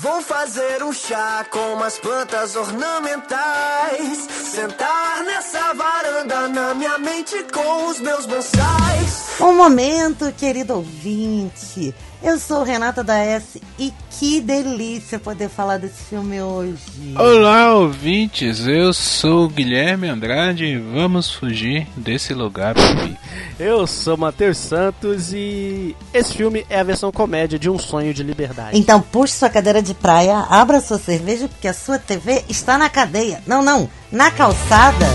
Vou fazer um chá com umas plantas ornamentais. Sentar nessa varanda na minha mente com os meus bonsais. Um momento, querido ouvinte. Eu sou Renata da S e que delícia poder falar desse filme hoje. Olá, ouvintes. Eu sou Guilherme Andrade e vamos fugir desse lugar proibido. Eu sou Matheus Santos e esse filme é a versão comédia de Um Sonho de Liberdade. Então puxe sua cadeira de praia, abra sua cerveja porque a sua TV está na cadeia. Não, não, na calçada.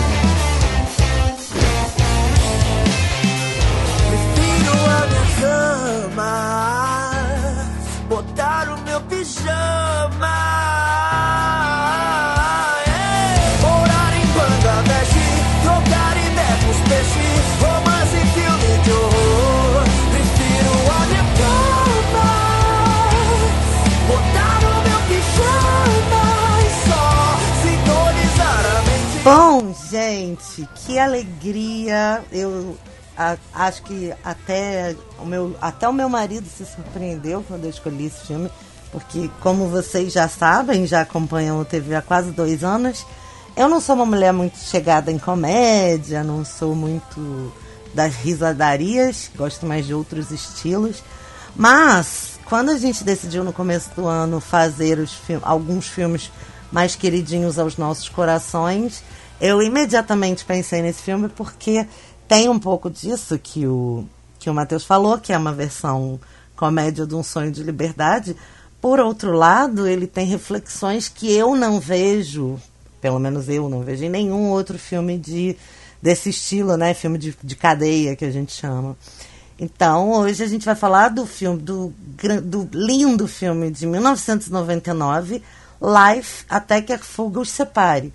Gente, que alegria. Eu a- acho que até o, meu, até o meu marido se surpreendeu quando eu escolhi esse filme, porque, como vocês já sabem, já acompanham o TV há quase dois anos, eu não sou uma mulher muito chegada em comédia, não sou muito das risadarias, gosto mais de outros estilos. Mas, quando a gente decidiu no começo do ano fazer os fil- alguns filmes mais queridinhos aos nossos corações, eu imediatamente pensei nesse filme porque tem um pouco disso que o, que o Matheus falou, que é uma versão comédia de um sonho de liberdade. Por outro lado, ele tem reflexões que eu não vejo, pelo menos eu não vejo em nenhum outro filme de desse estilo, né? Filme de, de cadeia que a gente chama. Então, hoje a gente vai falar do filme, do, do lindo filme de 1999, Life, Até que a Fuga os Separe.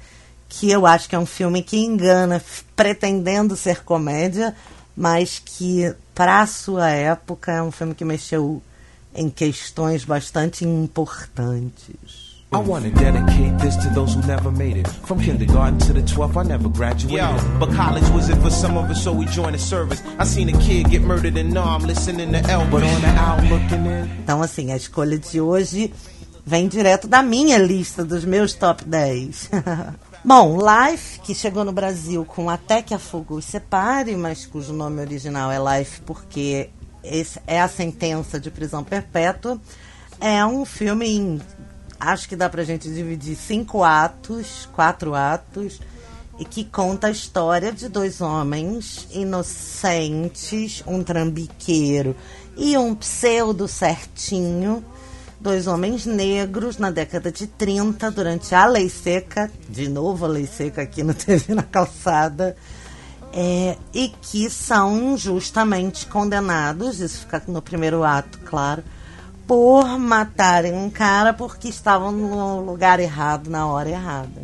Que eu acho que é um filme que engana, pretendendo ser comédia, mas que, para a sua época, é um filme que mexeu em questões bastante importantes. I want to dedicate this to those who never made it. From kindergarten to the 12th, I never graduated. But college wasn't for some of us, so we joined the service. I seen a kid get murdered in arm, listening to on the out looking in. Então, assim, a escolha de hoje vem direto da minha lista dos meus top 10. Bom, Life, que chegou no Brasil com Até que a Fuga os Separe, mas cujo nome original é Life porque esse é a sentença de prisão perpétua, é um filme em. Acho que dá pra gente dividir cinco atos, quatro atos, e que conta a história de dois homens inocentes, um trambiqueiro e um pseudo certinho, dois homens negros na década de 30, durante a Lei Seca, de novo a Lei Seca aqui no TV na calçada, é, e que são injustamente condenados, isso fica no primeiro ato, claro, por matarem um cara porque estavam no lugar errado, na hora errada.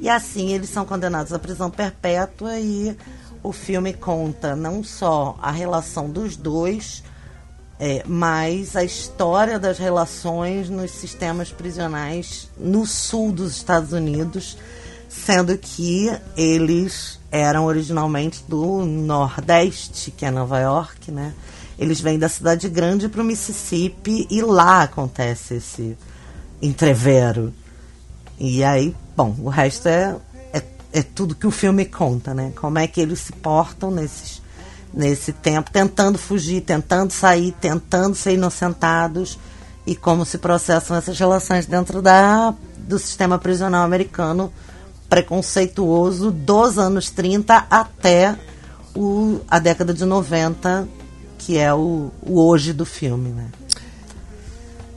E assim eles são condenados à prisão perpétua e o filme conta não só a relação dos dois, é, mas a história das relações nos sistemas prisionais no sul dos Estados Unidos, sendo que eles eram originalmente do Nordeste, que é Nova York, né? Eles vêm da cidade grande para o Mississippi e lá acontece esse entrevero. E aí, bom, o resto é, é, é tudo que o filme conta, né? Como é que eles se portam nesses, nesse tempo, tentando fugir, tentando sair, tentando ser inocentados e como se processam essas relações dentro da, do sistema prisional americano preconceituoso dos anos 30 até o, a década de 90, que é o, o hoje do filme, né?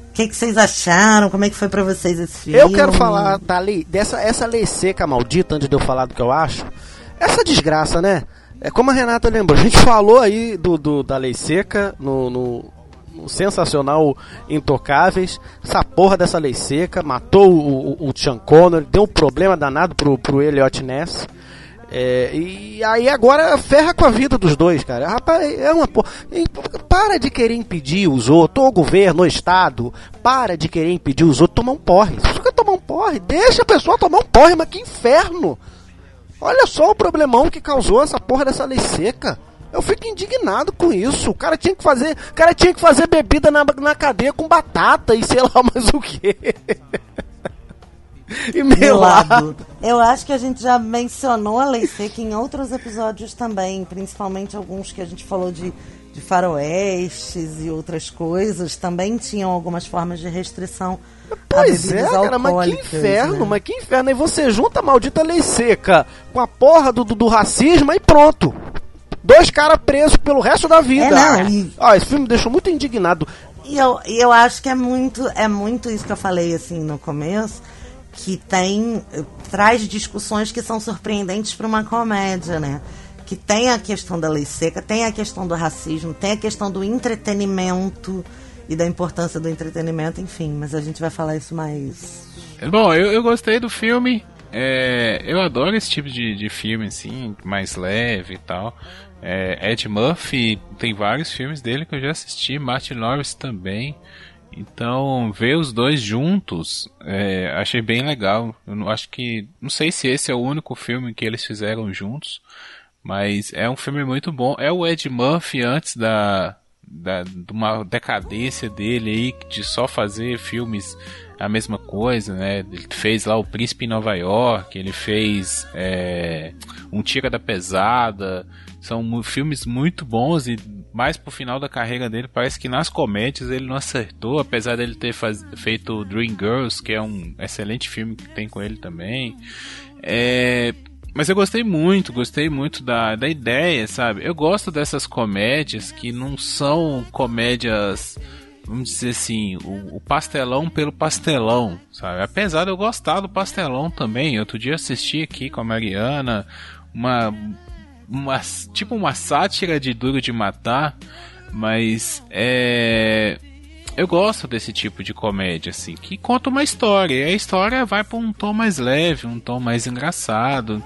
O que, que vocês acharam? Como é que foi pra vocês esse filme? Eu quero falar da lei, dessa essa lei seca maldita, antes de eu falar do que eu acho. Essa desgraça, né? É como a Renata lembrou, a gente falou aí do, do- da lei seca no, no- no sensacional Intocáveis. Essa porra dessa lei seca matou o, o, o Sean Connery, deu um problema danado pro, pro Elliot Ness. É, e aí agora ferra com a vida dos dois, cara. Rapaz, é uma porra. Para de querer impedir os outros, o governo, o Estado, para de querer impedir os outros tomar um porre. Se você quer tomar um porre, deixa a pessoa tomar um porre, mas que inferno! Olha só o problemão que causou essa porra dessa lei seca. Eu fico indignado com isso. O cara tinha que fazer, cara tinha que fazer bebida na, na cadeia com batata e sei lá mais o que. e melado. Eu acho que a gente já mencionou a lei seca em outros episódios também, principalmente alguns que a gente falou de, de faroestes e outras coisas, também tinham algumas formas de restrição. Pois é, cara, mas que inferno, né? mas que inferno. E você junta a maldita lei seca com a porra do, do, do racismo e pronto. Dois caras presos pelo resto da vida. É, não, e... ah, esse filme me deixou muito indignado. E eu, eu acho que é muito, é muito isso que eu falei assim no começo que tem traz discussões que são surpreendentes para uma comédia, né? Que tem a questão da lei seca, tem a questão do racismo, tem a questão do entretenimento e da importância do entretenimento, enfim, mas a gente vai falar isso mais. Bom, eu, eu gostei do filme. É, eu adoro esse tipo de, de filme, assim, mais leve e tal. É, Ed Murphy, tem vários filmes dele que eu já assisti, Martin Lawrence também. Então, ver os dois juntos, é, achei bem legal. Eu não, acho que. Não sei se esse é o único filme que eles fizeram juntos, mas é um filme muito bom. É o Ed Murphy antes da. Da de uma decadência dele aí, de só fazer filmes a mesma coisa, né? Ele fez lá o Príncipe em Nova York, ele fez é, um Tira da Pesada. São filmes muito bons e mais pro final da carreira dele, parece que nas comédias ele não acertou, apesar dele ter faz, feito Dream Girls, que é um excelente filme que tem com ele também. É, mas eu gostei muito, gostei muito da, da ideia, sabe? Eu gosto dessas comédias que não são comédias, vamos dizer assim, o, o, pastelão pelo pastelão, sabe? Apesar de eu gostar do pastelão também. Outro dia assisti aqui com a Mariana uma uma, tipo uma sátira de Duro de Matar, mas é eu gosto desse tipo de comédia assim, que conta uma história, e a história vai para um tom mais leve, um tom mais engraçado.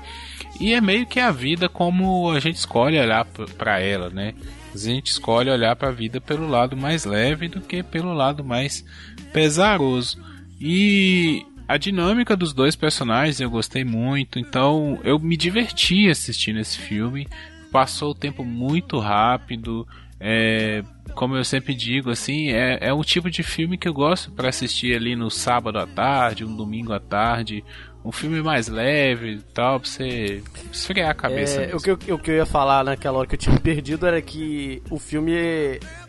E é meio que a vida como a gente escolhe olhar para ela, né? A gente escolhe olhar para a vida pelo lado mais leve do que pelo lado mais pesaroso. E a dinâmica dos dois personagens eu gostei muito, então eu me diverti assistindo esse filme. Passou o tempo muito rápido. É, como eu sempre digo, assim, é, é o tipo de filme que eu gosto para assistir ali no sábado à tarde, um domingo à tarde, um filme mais leve e tal, pra você esfriar a cabeça. É, o, que eu, o que eu ia falar naquela hora que eu tinha perdido era que o filme,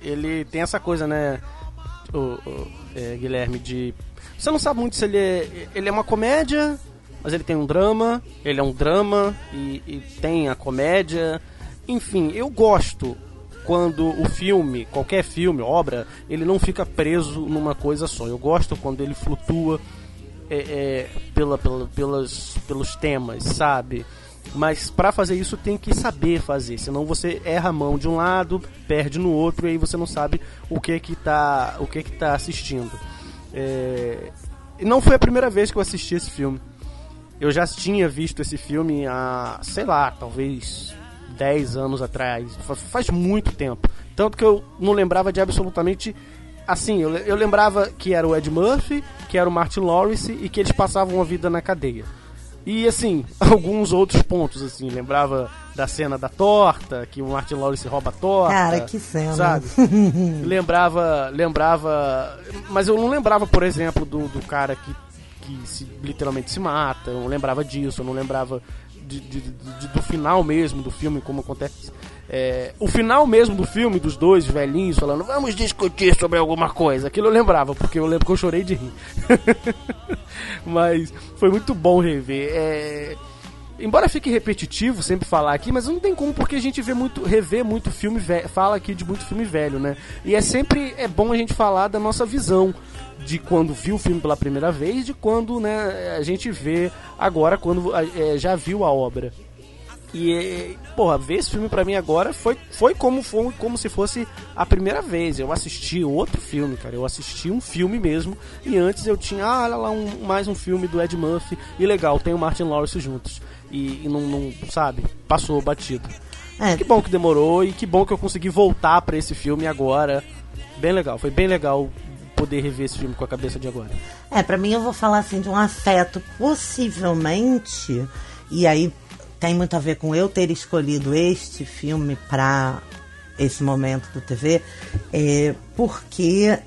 ele tem essa coisa, né, o, o é, Guilherme, de você não sabe muito se ele é, ele é uma comédia, mas ele tem um drama, ele é um drama e, e tem a comédia. Enfim, eu gosto quando o filme, qualquer filme, obra, ele não fica preso numa coisa só. Eu gosto quando ele flutua é, é, pela, pela, pelas, pelos temas, sabe? Mas para fazer isso tem que saber fazer, senão você erra a mão de um lado, perde no outro e aí você não sabe o que que tá, o que que tá assistindo. É... Não foi a primeira vez que eu assisti esse filme. Eu já tinha visto esse filme há, sei lá, talvez 10 anos atrás. Faz muito tempo. Tanto que eu não lembrava de absolutamente. Assim, eu, eu lembrava que era o Ed Murphy, que era o Martin Lawrence e que eles passavam a vida na cadeia. E assim, alguns outros pontos, assim, lembrava da cena da torta, que o Martin Lawrence rouba a torta. Cara, que cena. Sabe? lembrava, lembrava, mas eu não lembrava, por exemplo, do, do cara que, que se, literalmente se mata, eu não lembrava disso, eu não lembrava de, de, de, do final mesmo do filme, como acontece. É, o final mesmo do filme, dos dois velhinhos falando, vamos discutir sobre alguma coisa. Aquilo eu lembrava, porque eu lembro que eu chorei de rir. mas foi muito bom rever. É, embora fique repetitivo sempre falar aqui, mas não tem como porque a gente vê muito, revê muito filme velho, fala aqui de muito filme velho, né? E é sempre é bom a gente falar da nossa visão de quando viu o filme pela primeira vez, de quando né, a gente vê agora quando é, já viu a obra. E, porra, ver esse filme pra mim agora foi, foi como foi como se fosse a primeira vez. Eu assisti outro filme, cara. Eu assisti um filme mesmo. E antes eu tinha, ah, olha lá, um, mais um filme do Ed Murphy. E legal, tem o Martin Lawrence juntos e, e não, não, sabe, passou batido. É. Que bom que demorou e que bom que eu consegui voltar para esse filme agora. Bem legal, foi bem legal poder rever esse filme com a cabeça de agora. É, para mim eu vou falar assim de um afeto possivelmente e aí tem muito a ver com eu ter escolhido este filme para esse momento do TV, é, porque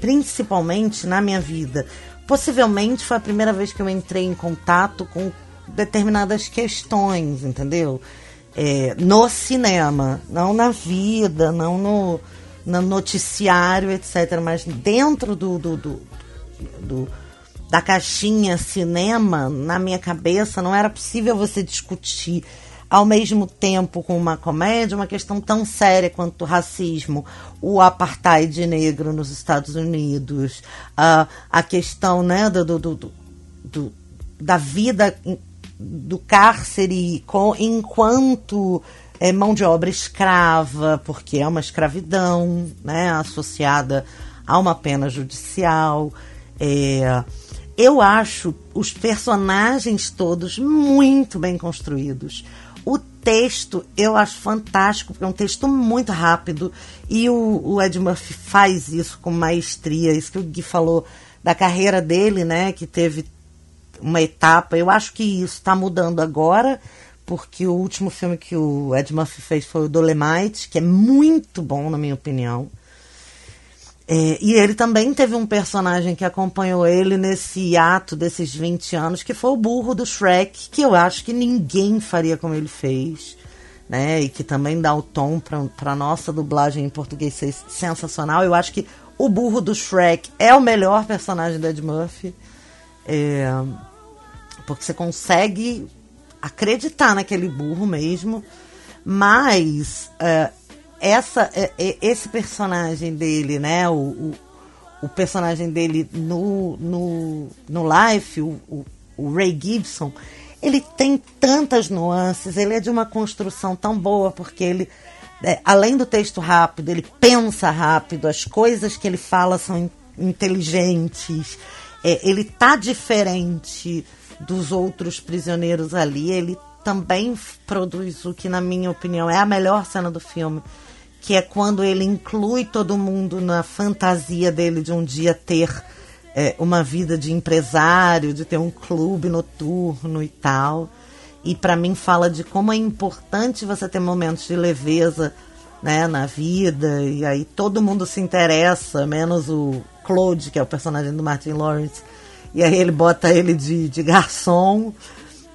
principalmente na minha vida, possivelmente foi a primeira vez que eu entrei em contato com determinadas questões, entendeu? É, no cinema, não na vida, não no, no noticiário, etc. Mas dentro do, do, do, do da caixinha cinema, na minha cabeça, não era possível você discutir ao mesmo tempo com uma comédia uma questão tão séria quanto o racismo, o apartheid negro nos Estados Unidos, a, a questão né, do, do, do, do da vida do cárcere com, enquanto é, mão de obra escrava, porque é uma escravidão né, associada a uma pena judicial. É, eu acho os personagens todos muito bem construídos. O texto eu acho fantástico, porque é um texto muito rápido e o, o Ed Murphy faz isso com maestria. Isso que o Gui falou da carreira dele, né? Que teve uma etapa. Eu acho que isso está mudando agora, porque o último filme que o Ed Murphy fez foi o Dolemite, que é muito bom, na minha opinião. É, e ele também teve um personagem que acompanhou ele nesse ato desses 20 anos, que foi o burro do Shrek, que eu acho que ninguém faria como ele fez. Né, e que também dá o tom para nossa dublagem em português ser sensacional. Eu acho que o burro do Shrek é o melhor personagem do Ed Murphy. É, porque você consegue acreditar naquele burro mesmo. Mas é, essa, é, esse personagem dele, né? O, o, o, personagem dele no, no, no Life, o, o, o Ray Gibson, ele tem tantas nuances, ele é de uma construção tão boa, porque ele, além do texto rápido, ele pensa rápido, as coisas que ele fala são inteligentes, é, ele tá diferente dos outros prisioneiros ali, ele também produz o que, na minha opinião, é a melhor cena do filme, que é quando ele inclui todo mundo na fantasia dele de um dia ter é, uma vida de empresário, de ter um clube noturno e tal. E para mim fala de como é importante você ter momentos de leveza né, na vida, e aí todo mundo se interessa, menos o Claude, que é o personagem do Martin Lawrence. E aí ele bota ele de, de garçom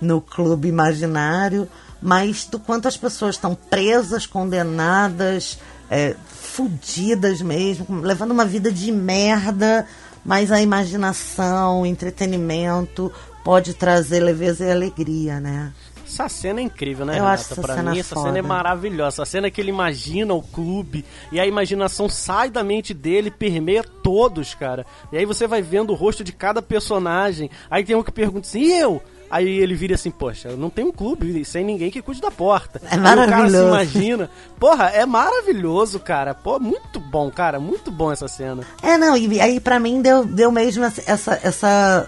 no clube imaginário mas do quanto as pessoas estão presas, condenadas, é, fudidas mesmo, levando uma vida de merda, mas a imaginação, o entretenimento pode trazer leveza e alegria, né? Essa cena é incrível, né, Eu Renata? acho essa pra cena mim, essa foda. cena é maravilhosa. Essa cena que ele imagina o clube e a imaginação sai da mente dele, permeia todos, cara. E aí você vai vendo o rosto de cada personagem. Aí tem um que pergunta assim, e eu? Aí ele vira assim, poxa, não tem um clube sem ninguém que cuide da porta. É Aí o cara se maravilhoso. imagina. Porra, é maravilhoso, cara. Pô, muito bom, cara. Muito bom essa cena. É, não, e aí pra mim deu, deu mesmo essa, essa,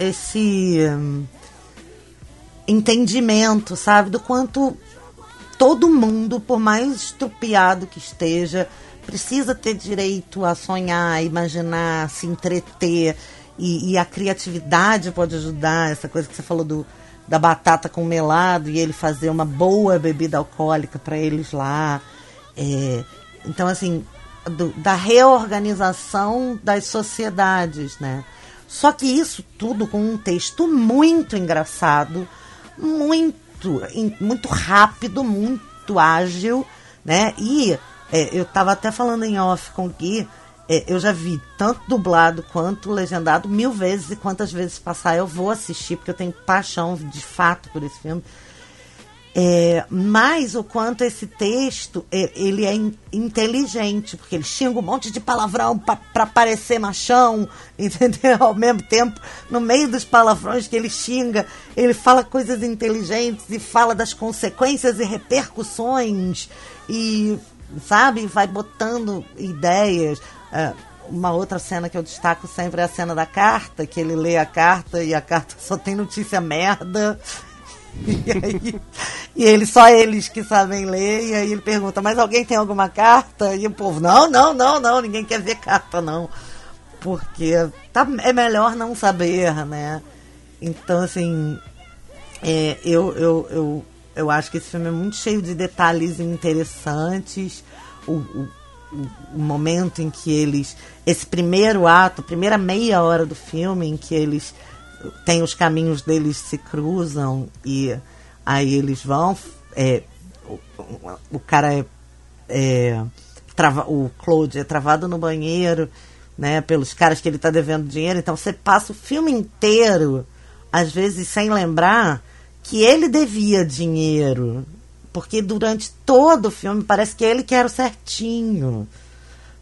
esse entendimento, sabe, do quanto todo mundo, por mais estrupiado que esteja, precisa ter direito a sonhar, a imaginar, a se entreter. E, e a criatividade pode ajudar, essa coisa que você falou do, da batata com melado e ele fazer uma boa bebida alcoólica para eles lá. É, então, assim, do- da reorganização das sociedades, né? Só que isso tudo com um texto muito engraçado, muito, muito rápido, muito ágil, né? E é, eu estava até falando em off com o Gui, é, eu já vi tanto dublado quanto legendado mil vezes e quantas vezes passar eu vou assistir, porque eu tenho paixão de fato por esse filme. É, mas o quanto esse texto é, ele é in- inteligente, porque ele xinga um monte de palavrão para parecer machão, entendeu? Ao mesmo tempo, no meio dos palavrões que ele xinga, ele fala coisas inteligentes e fala das consequências e repercussões e, sabe, vai botando ideias. É, uma outra cena que eu destaco sempre é a cena da carta, que ele lê a carta e a carta só tem notícia merda. E ele, só eles que sabem ler, e aí ele pergunta, mas alguém tem alguma carta? E o povo, não, não, não, não, ninguém quer ver carta, não. Porque tá, é melhor não saber, né? Então, assim, É, eu, eu, eu, eu acho que esse filme é muito cheio de detalhes interessantes. O, o, o momento em que eles. Esse primeiro ato, primeira meia hora do filme, em que eles têm os caminhos deles se cruzam e aí eles vão. É, o, o cara é. é trava, o Claude é travado no banheiro, né? Pelos caras que ele tá devendo dinheiro. Então você passa o filme inteiro, às vezes sem lembrar que ele devia dinheiro. Porque durante todo o filme parece que ele quer o certinho.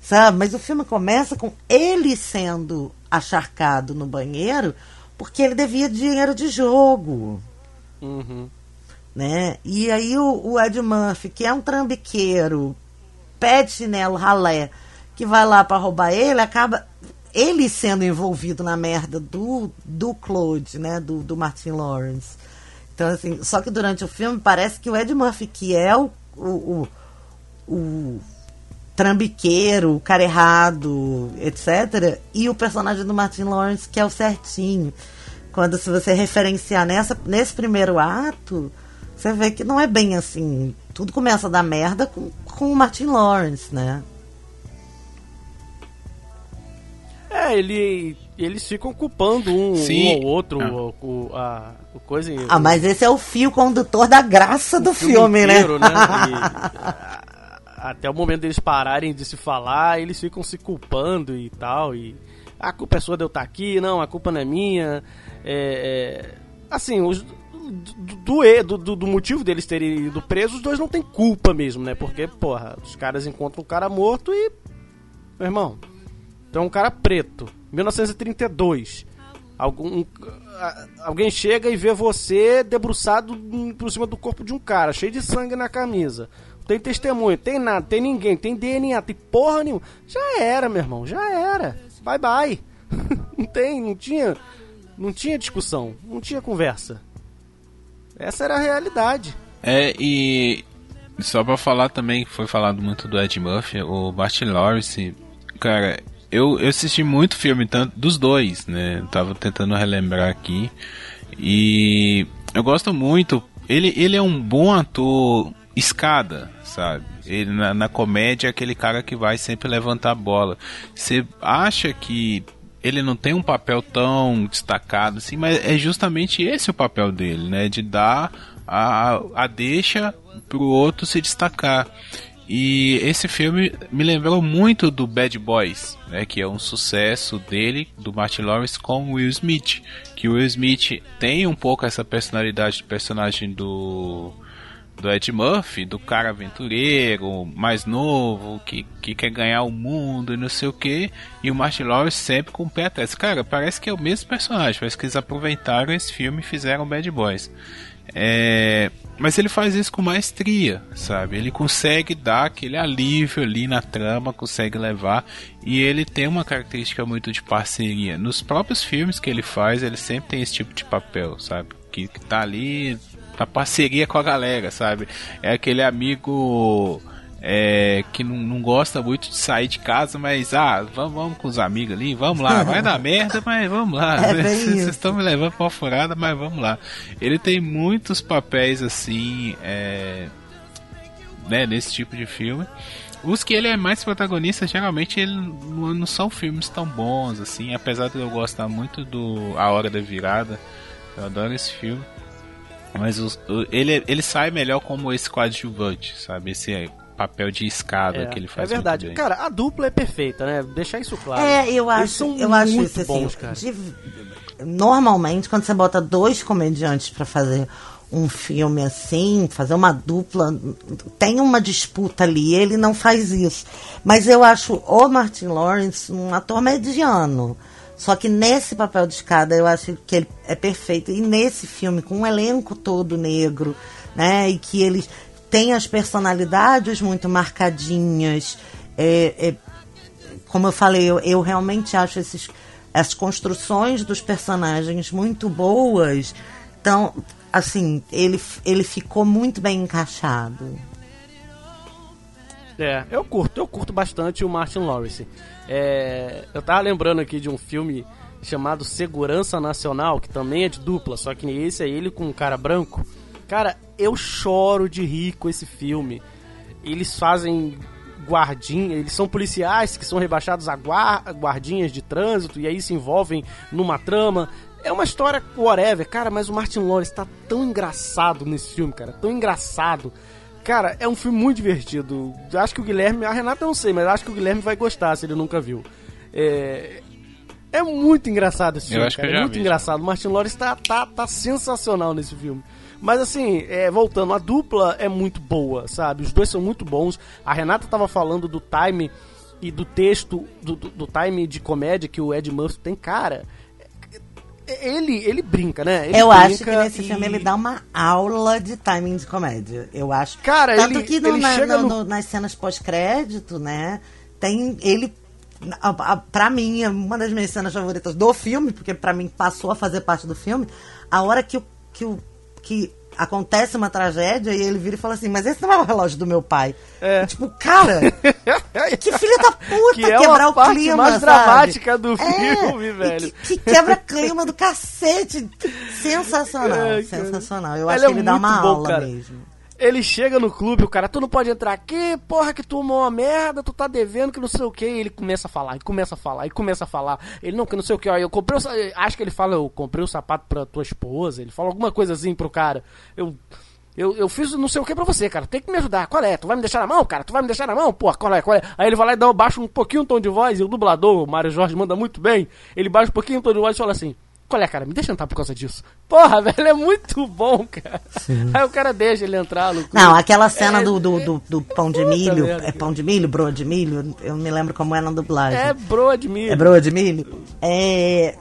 Sabe? Mas o filme começa com ele sendo acharcado no banheiro porque ele devia dinheiro de jogo. Uhum. Né? E aí o, o Ed Murphy, que é um trambiqueiro, pé de chinelo ralé, que vai lá para roubar ele, acaba ele sendo envolvido na merda do, do Claude, né? Do, do Martin Lawrence. Então, assim, só que durante o filme parece que o Ed Murphy, que é o, o, o, o trambiqueiro, o cara errado, etc., e o personagem do Martin Lawrence, que é o certinho. Quando se você referenciar nessa, nesse primeiro ato, você vê que não é bem assim. Tudo começa a dar merda com, com o Martin Lawrence, né? É, ele, eles ficam culpando um, Sim. um ou outro, Ah. o, o- a, o coisa. Ah, mas esse é o fio condutor da graça do filme, né? inteiro, né? A- até o momento deles pararem de se falar, eles ficam se culpando e tal. E a culpa é sua de eu estar aqui, não, a culpa não é minha. É, é, assim, os, do, do, do, do- motivo deles terem ido presos, os dois não têm culpa mesmo, né? Porque, porra, os caras encontram o cara morto e. Meu irmão, então um cara preto, 1932. Algum, alguém chega e vê você debruçado por cima do corpo de um cara, cheio de sangue na camisa. Tem testemunho, tem nada, tem ninguém, tem DNA, tem porra nenhuma. Já era, meu irmão, já era. Bye bye. não tem, não tinha, não tinha discussão, não tinha conversa. Essa era a realidade. É, e só pra falar também, foi falado muito do Ed Murphy, o Martin Lawrence, cara, eu, eu assisti muito filme tanto dos dois, né? Tava tentando relembrar aqui. E eu gosto muito. Ele, ele é um bom ator escada, sabe? Ele na, na comédia é aquele cara que vai sempre levantar a bola. Você acha que ele não tem um papel tão destacado assim, mas é justamente esse o papel dele, né? De dar a, a deixa pro outro se destacar. E esse filme me lembrou muito do Bad Boys, né, que é um sucesso dele, do Martin Lawrence com Will Smith. Que Will Smith tem um pouco essa personalidade de personagem do, do Ed Murphy, do cara aventureiro, mais novo, que, que quer ganhar o mundo e não sei o que. E o Martin Lawrence sempre com o pé atrás. Cara, parece que é o mesmo personagem, parece que eles aproveitaram esse filme e fizeram Bad Boys. É, mas ele faz isso com maestria, sabe? Ele consegue dar aquele alívio ali na trama, consegue levar. E ele tem uma característica muito de parceria. Nos próprios filmes que ele faz, ele sempre tem esse tipo de papel, sabe? Que, que tá ali na parceria com a galera, sabe? É aquele amigo é, que não, não gosta muito de sair de casa, mas ah, vamos, vamos com os amigos ali, vamos lá, vai dar merda, mas vamos lá. É Vocês isso. estão me levando pra uma furada, mas vamos lá. Ele tem muitos papéis assim, é, né, nesse tipo de filme. Os que ele é mais protagonista, geralmente ele não, não são filmes tão bons assim, apesar de eu gostar muito do A Hora da Virada. Eu adoro esse filme. Mas os- ele, ele sai melhor como esse coadjuvante, sabe? Esse papel de escada que ele é faz. verdade. muito bem. Cara, a dupla é perfeita, né? Deixar isso claro. É, eu Eles acho, são eu acho isso assim. bons, cara. de- normalmente, quando você bota dois comediantes pra fazer um filme assim, fazer uma dupla, tem uma disputa ali, ele não faz isso. Mas eu acho o Martin Lawrence um ator mediano. Só que nesse papel de escada eu acho que ele é perfeito. E nesse filme, com um elenco todo negro, né? E que eles têm as personalidades muito marcadinhas. É, é, como eu falei, eu, eu realmente acho esses, as construções dos personagens muito boas. Então, assim, ele, ele ficou muito bem encaixado. É, eu curto, eu curto bastante o Martin Lawrence. É, eu tava lembrando aqui de um filme chamado Segurança Nacional, que também é de dupla, só que esse é ele com um cara branco. Cara, eu choro de rir com esse filme. Eles fazem guardinha, eles são policiais que são rebaixados a guardinhas de trânsito e aí se envolvem numa trama. É uma história whatever, cara, mas o Martin Lawrence tá tão engraçado nesse filme, cara, tão engraçado. Cara, é um filme muito divertido. Acho que o Guilherme, a Renata eu não sei, mas acho que o Guilherme vai gostar se ele nunca viu. É, é muito engraçado esse filme, cara. é muito vi, engraçado. O Martin Lawrence tá, tá, tá sensacional nesse filme. Mas assim, é, voltando, a dupla é muito boa, sabe? Os dois são muito bons. A Renata tava falando do time e do texto, do, do, do time de comédia que o Ed Murphy tem, cara ele, ele brinca, né? Ele eu brinca acho que nesse e... filme ele dá uma aula de timing de comédia. Eu acho. Cara, Tanto ele, que no, ele na, chega no, no... nas cenas pós-crédito, né? Tem ele a, a, pra mim, é uma das minhas cenas favoritas do filme, porque pra mim passou a fazer parte do filme, a hora que o, que o, que acontece uma tragédia e ele vira e fala assim, mas esse não é o relógio do meu pai. É. Tipo, cara, que filha da puta que é quebrar o parte clima, mais sabe? dramática do é, filme, velho. Que, que, quebra clima do cacete. Sensacional, é, sensacional. Eu acho que ele dá uma bom, aula cara. mesmo. Ele chega no clube, o cara, tu não pode entrar aqui, porra, que tu é uma merda, tu tá devendo, que não sei o que. ele começa a falar, e começa a falar, e começa a falar. Ele não, que não sei o que, ó, eu comprei o, Acho que ele fala, eu comprei o sapato pra tua esposa. Ele fala alguma coisa assim pro cara. Eu. Eu, eu fiz não sei o que pra você, cara. Tem que me ajudar. Qual é? Tu vai me deixar na mão, cara? Tu vai me deixar na mão? Pô, qual é? Qual é? Aí ele vai lá e dá, baixa um pouquinho o tom de voz e o dublador, o Mário Jorge, manda muito bem. Ele baixa um pouquinho o tom de voz e fala assim: qual é, cara? Me deixa entrar por causa disso. Porra, velho, é muito bom, cara. Sim. Aí o cara deixa ele entrar clube. Não, aquela cena é, do, do, do, do, pão de milho. É pão de milho, broa de milho? Eu me lembro como é na dublagem. É broa de milho. É broa de milho? É.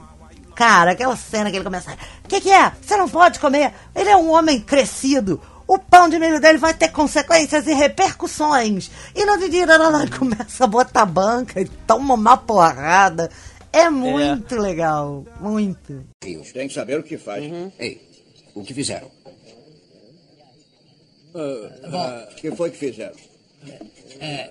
Cara, aquela cena que ele começa. O que, que é? Você não pode comer. Ele é um homem crescido. O pão de milho dele vai ter consequências e repercussões. E no Didi começa a botar banca e toma uma porrada. É muito é. legal. Muito. Tem que saber o que faz. Uhum. Ei, o que fizeram? Uh, Bom, o que foi que fizeram? É,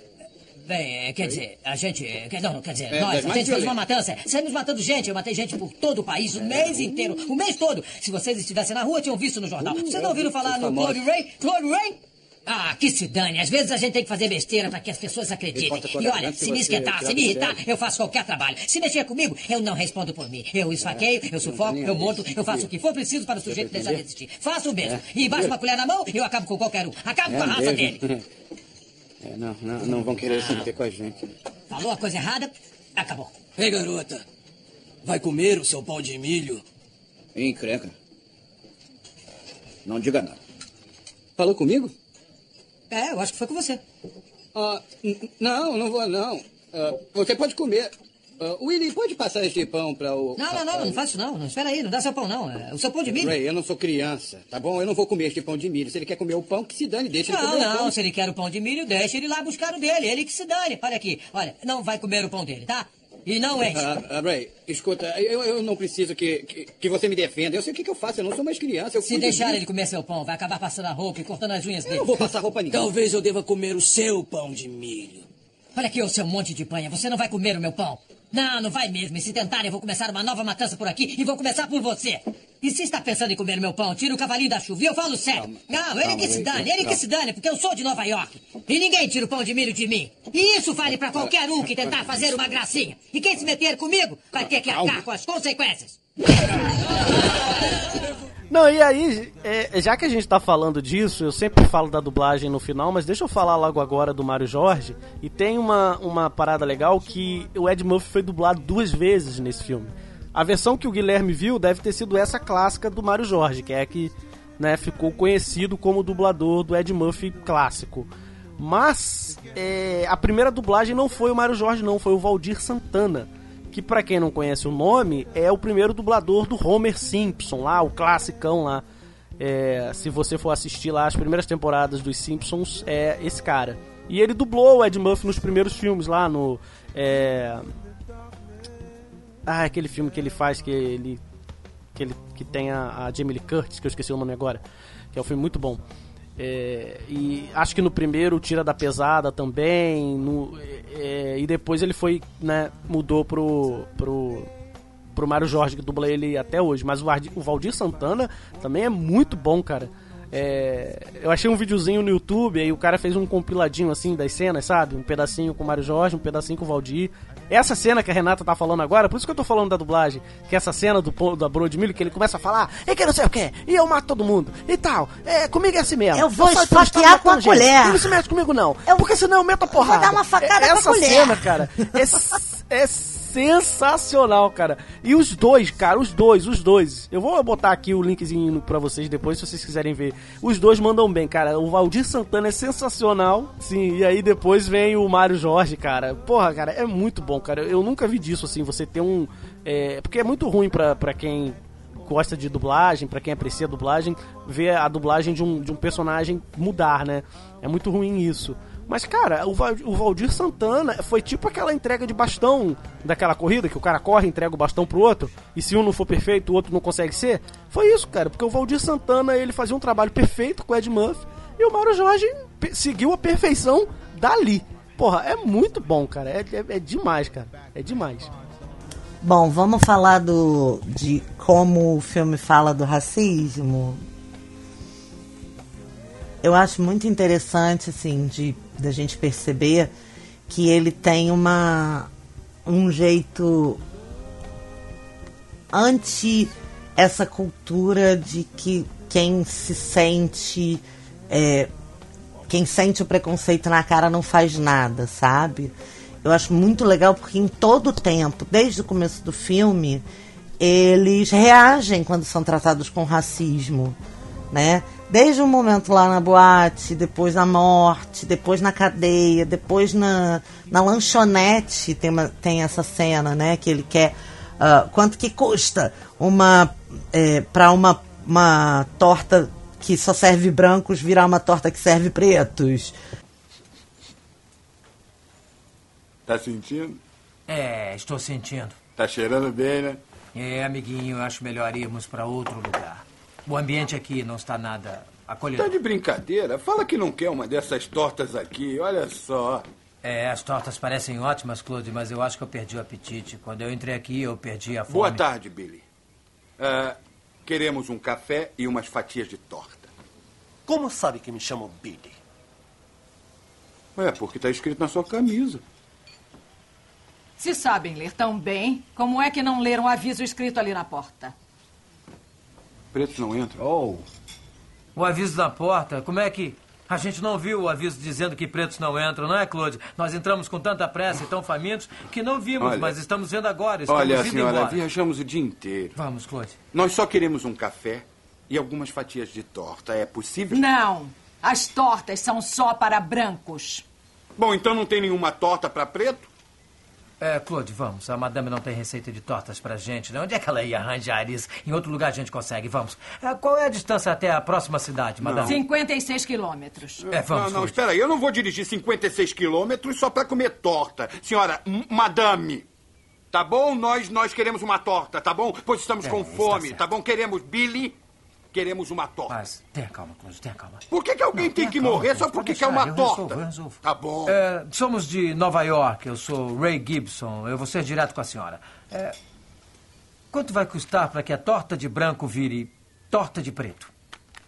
bem, quer dizer, a gente. Não, quer dizer, é, nós, a gente fez uma matança. Saímos matando gente. Eu matei gente por todo o país, o mês inteiro, o mês todo. Se vocês estivessem na rua, tinham visto no jornal. Vocês não ouviram falar no Claude Ray? Claude Ray? Ah, que se dane. Às vezes a gente tem que fazer besteira para que as pessoas acreditem. E olha, se me esquentar, se me irritar, eu faço qualquer trabalho. Se mexer comigo, eu não respondo por mim. Eu esfaqueio, eu sufoco, eu morto, eu faço o que for preciso para o sujeito deixar de existir. Faço o mesmo. É. E embaixo uma colher na mão, eu acabo com qualquer um. Acabo com a raça dele. É, não, não, não vão querer se meter com a gente. Falou a coisa errada, acabou. Ei, garota. Vai comer o seu pão de milho? Encrenca. Não diga nada. Falou comigo? É, eu acho que foi com você. Ah, não, não vou não. Uh, você pode comer. Uh, Willy, pode passar este pão para o. Não, não, não, não faço não. não. Espera aí, não dá seu pão não. É o seu pão de milho. Ray, eu não sou criança, tá bom? Eu não vou comer este pão de milho. Se ele quer comer o pão, que se dane, deixa não, ele comer não. Não, se ele quer o pão de milho, deixa ele lá buscar o dele. Ele que se dane. Olha aqui, olha, não vai comer o pão dele, tá? E não enche. Uh, uh, Ray, escuta, eu, eu não preciso que, que, que, você me defenda. Eu sei o que, que eu faço, eu não sou mais criança. Se deixar ele comer seu pão, vai acabar passando a roupa e cortando as unhas dele. Eu não vou passar roupa ninguém. Talvez eu deva comer o seu pão de milho. Olha aqui, o seu monte de panha. Você não vai comer o meu pão. Não, não vai mesmo. E se tentarem, eu vou começar uma nova matança por aqui e vou começar por você. E se está pensando em comer meu pão, tira o cavalinho da chuva. E eu falo sério. Calma. Não, ele Calma, que se dane, ele que se dane, porque eu sou de Nova York. E ninguém tira o pão de milho de mim. E isso vale para qualquer um que tentar fazer uma gracinha. E quem se meter comigo vai ter que arcar com as consequências. Não, e aí, é, já que a gente tá falando disso, eu sempre falo da dublagem no final, mas deixa eu falar logo agora do Mário Jorge. E tem uma, uma parada legal que o Ed Murphy foi dublado duas vezes nesse filme. A versão que o Guilherme viu deve ter sido essa clássica do Mário Jorge, que é que né, ficou conhecido como dublador do Ed Murphy clássico. Mas é, a primeira dublagem não foi o Mário Jorge, não, foi o Valdir Santana que para quem não conhece o nome, é o primeiro dublador do Homer Simpson lá, o classicão lá. É, se você for assistir lá as primeiras temporadas dos Simpsons, é esse cara. E ele dublou o Ed Murphy nos primeiros filmes lá no. É... Ah, aquele filme que ele faz que ele. que, ele, que tem a, a Jamie Lee Curtis, que eu esqueci o nome agora. Que é um filme muito bom. É, e acho que no primeiro tira da pesada também. No, é, e depois ele foi, né, mudou pro, pro, pro Mário Jorge, que dubla ele até hoje. Mas o Valdir Santana também é muito bom, cara. É, eu achei um videozinho no YouTube, aí o cara fez um compiladinho assim das cenas, sabe? Um pedacinho com o Mário Jorge, um pedacinho com o Valdir. Essa cena que a Renata tá falando agora, por isso que eu tô falando da dublagem, que essa cena do da Broa de Milho, que ele começa a falar, e que não sei o que, e eu mato todo mundo, e tal, é, comigo é assim mesmo. Eu vou esfaquear com a gente. colher. Não se mete comigo não, Eu- porque senão eu meto a porrada. dar uma facada É- com a Essa colher. cena, cara, é, é sensacional, cara. E os dois, cara, os dois, os dois. Eu vou botar aqui o linkzinho pra vocês depois, se vocês quiserem ver. Os dois mandam bem, cara. O Valdir Santana é sensacional, sim. E aí depois vem o Mário Jorge, cara. Porra, cara, é muito bom, cara. Eu nunca vi disso, assim, você ter um... É, porque é muito ruim pra quem gosta de dublagem, pra quem aprecia a dublagem, ver a dublagem de um, de um personagem mudar, né? É muito ruim isso. Mas, cara, o, Val- o Valdir Santana foi tipo aquela entrega de bastão daquela corrida, que o cara corre entrega o bastão pro outro, e se um não for perfeito, o outro não consegue ser. Foi isso, cara, porque o Valdir Santana, ele fazia um trabalho perfeito com o Ed Murphy, e o Mário Jorge seguiu a perfeição dali. Porra, é muito bom, cara. É, é- é demais, cara. É demais. Bom, vamos falar do de como o filme fala do racismo. Eu acho muito interessante, assim, de da gente perceber que ele tem uma um jeito anti essa cultura de que quem se sente é, quem sente o preconceito na cara não faz nada, sabe? Eu acho muito legal porque em todo o tempo, desde o começo do filme, eles reagem quando são tratados com racismo, né? Desde o momento lá na boate, depois na morte, depois na cadeia, depois na, na lanchonete tem, uma, tem essa cena, né? Que ele quer ah, quanto que custa uma é, para uma, uma torta que só serve brancos virar uma torta que serve pretos. Tá sentindo? É, estou sentindo. Tá cheirando bem, né? É, amiguinho, eu acho melhor irmos para outro lugar. O ambiente aqui não está nada Tá acolhedor. de brincadeira? Fala que não quer uma dessas tortas aqui, olha só. É, as tortas parecem ótimas, Claude, mas eu acho que eu perdi o apetite. Quando eu entrei aqui, eu perdi a fome. Boa tarde, Billy. Ah, queremos um café e umas fatias de torta. Como sabe que me chamam Billy? É, porque tá escrito na sua camisa. Se sabem ler tão bem, como é que não leram o aviso escrito ali na porta? Pretos não entram. Oh. O aviso na porta, como é que. A gente não viu o aviso dizendo que pretos não entram, não é, Claude? Nós entramos com tanta pressa e tão famintos que não vimos, Olha- mas estamos vendo agora. Estamos Olha, indo senhora, embora. viajamos o dia inteiro. Vamos, Claude. Nós só queremos um café e algumas fatias de torta. É possível? Não. As tortas são só para brancos. Bom, então não tem nenhuma torta para preto? É, Claude, vamos. A madame não tem receita de tortas pra gente, né? Onde é que ela ia arranjar isso? Em outro lugar a gente consegue, vamos. É, qual é a distância até a próxima cidade, madame? 56 quilômetros. É, vamos, não, não, Claude. espera aí. Eu não vou dirigir 56 quilômetros só para comer torta. Senhora, madame. Tá bom? Nós, nós queremos uma torta, tá bom? Pois estamos É, com fome, tá bom? Queremos Billy, queremos uma torta. Mas tenha calma, Claude, tenha calma. Por que, que alguém Não, tem que calma, morrer só Claude, porque quer uma eu torta? resolvo, eu resolvo. Tá bom. É, somos de Nova York, eu sou Ray Gibson, eu vou ser direto com a senhora. É, quanto vai custar para que a torta de branco vire torta de preto?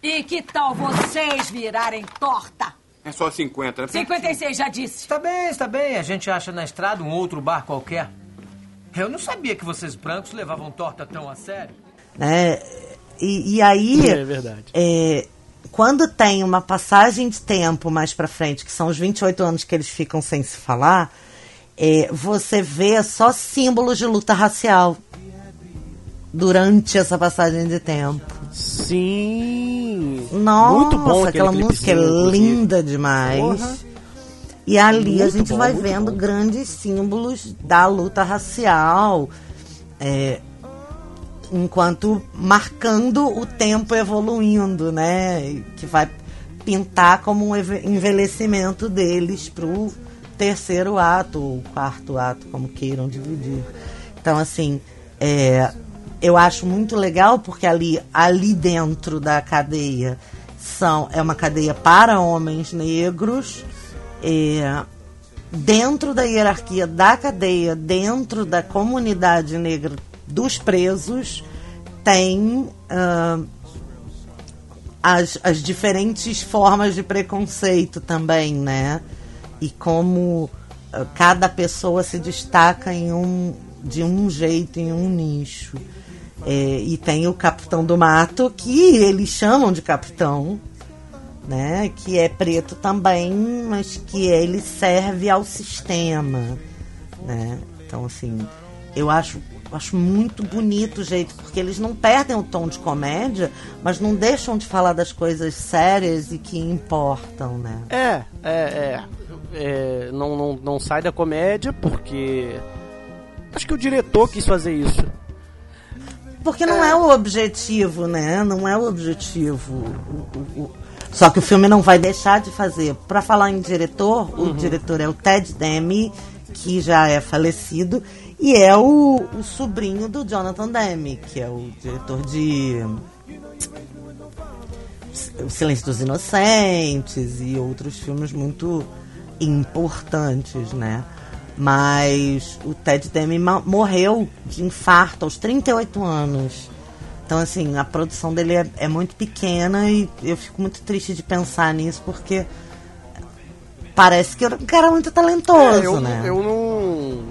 E que tal vocês virarem torta? É só 50, né? 56, já disse. Está bem, está bem, a gente acha na estrada um outro bar qualquer. Eu não sabia que vocês brancos levavam torta tão a sério. né? E, e aí, É verdade. é, quando tem uma passagem de tempo mais pra frente, que são os 28 anos que eles ficam sem se falar, é, você vê só símbolos de luta racial durante essa passagem de tempo. Sim. Nossa, Muito bom aquela música é linda demais. Porra. E ali a Muito gente bom, vai vendo bom. grandes símbolos da luta racial, é, enquanto marcando o tempo evoluindo, né? Que vai pintar como um envelhecimento deles pro terceiro ato, ou quarto ato, como queiram dividir. Então, assim, é, eu acho muito legal porque ali, ali dentro da cadeia são, é uma cadeia para homens negros. É, dentro da hierarquia da cadeia, dentro da comunidade negra dos presos tem ah, as, as diferentes formas de preconceito também, né? E como ah, cada pessoa se destaca em um, de um jeito, em um nicho. É, e tem o Capitão do Mato, que eles chamam de capitão, né? Que é preto também, mas que ele serve ao sistema, né? Então, assim, eu acho, acho muito bonito o jeito, porque eles não perdem o tom de comédia, mas não deixam de falar das coisas sérias e que importam, né? É, é, é. é não, não, não sai da comédia porque. Acho que o diretor quis fazer isso. Porque não é, é o objetivo, né? Não é o objetivo. O, o, o... Só que o filme não vai deixar de fazer. Para falar em diretor, uhum. o diretor é o Ted Demme, que já é falecido, e é o, o sobrinho do Jonathan Demme, que é o diretor de O Silêncio dos Inocentes e outros filmes muito importantes, né? Mas o Ted Demme morreu de infarto aos 38 anos. Então, assim, a produção dele é, é, muito pequena e eu fico muito triste de pensar nisso, porque parece que era um cara muito talentoso, é, eu, né? Eu não.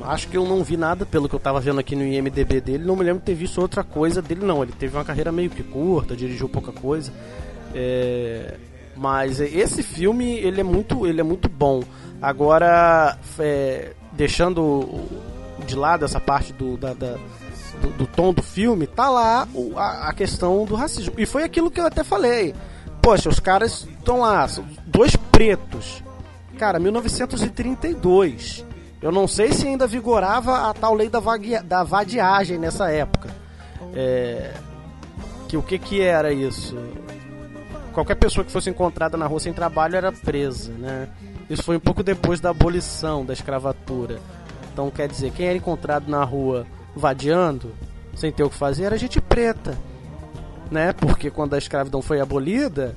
Acho que eu não vi nada pelo que eu tava vendo aqui no IMDB dele. Não me lembro de ter visto outra coisa dele, não. Ele teve uma carreira meio que curta, dirigiu pouca coisa. É, mas esse filme, ele é muito, ele é muito bom. Agora, é, deixando de lado essa parte do, da, da do, do, tom do filme, tá lá o, a, a, questão do racismo. E foi aquilo que eu até falei. Poxa, os caras estão lá, dois pretos. Cara, 1932. Eu não sei se ainda vigorava a tal lei da, vaguia, da vadiagem nessa época. É, que o que que era isso? Qualquer pessoa que fosse encontrada na rua sem trabalho era presa, né? Isso foi um pouco depois da abolição da escravatura. Então, quer dizer, quem era encontrado na rua vadiando, sem ter o que fazer, era gente preta. Né? Porque quando a escravidão foi abolida,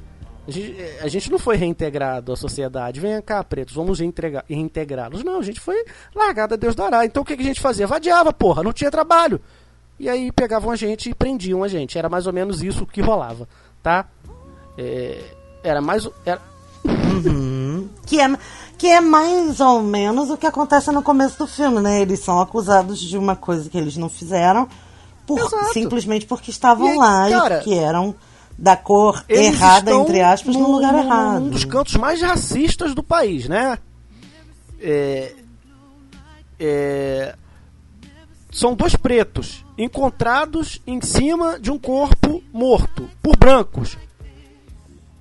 a gente, a gente não foi reintegrado à sociedade. Vem cá, pretos, vamos reintegrá-los. Não, a gente foi largado a Deus dará. Então o que, que a gente fazia? Vadiava, porra, não tinha trabalho. E aí pegavam a gente e prendiam a gente. Era mais ou menos isso que rolava, tá? É, era mais. Era... Uhum. Que é, que é mais ou menos o que acontece no começo do filme, né? Eles são acusados de uma coisa que eles não fizeram por, simplesmente porque estavam aí, lá cara, e que eram da cor errada, entre aspas, no, no lugar errado. Um dos cantos mais racistas do país, né? É, é, são dois pretos encontrados em cima de um corpo morto por brancos.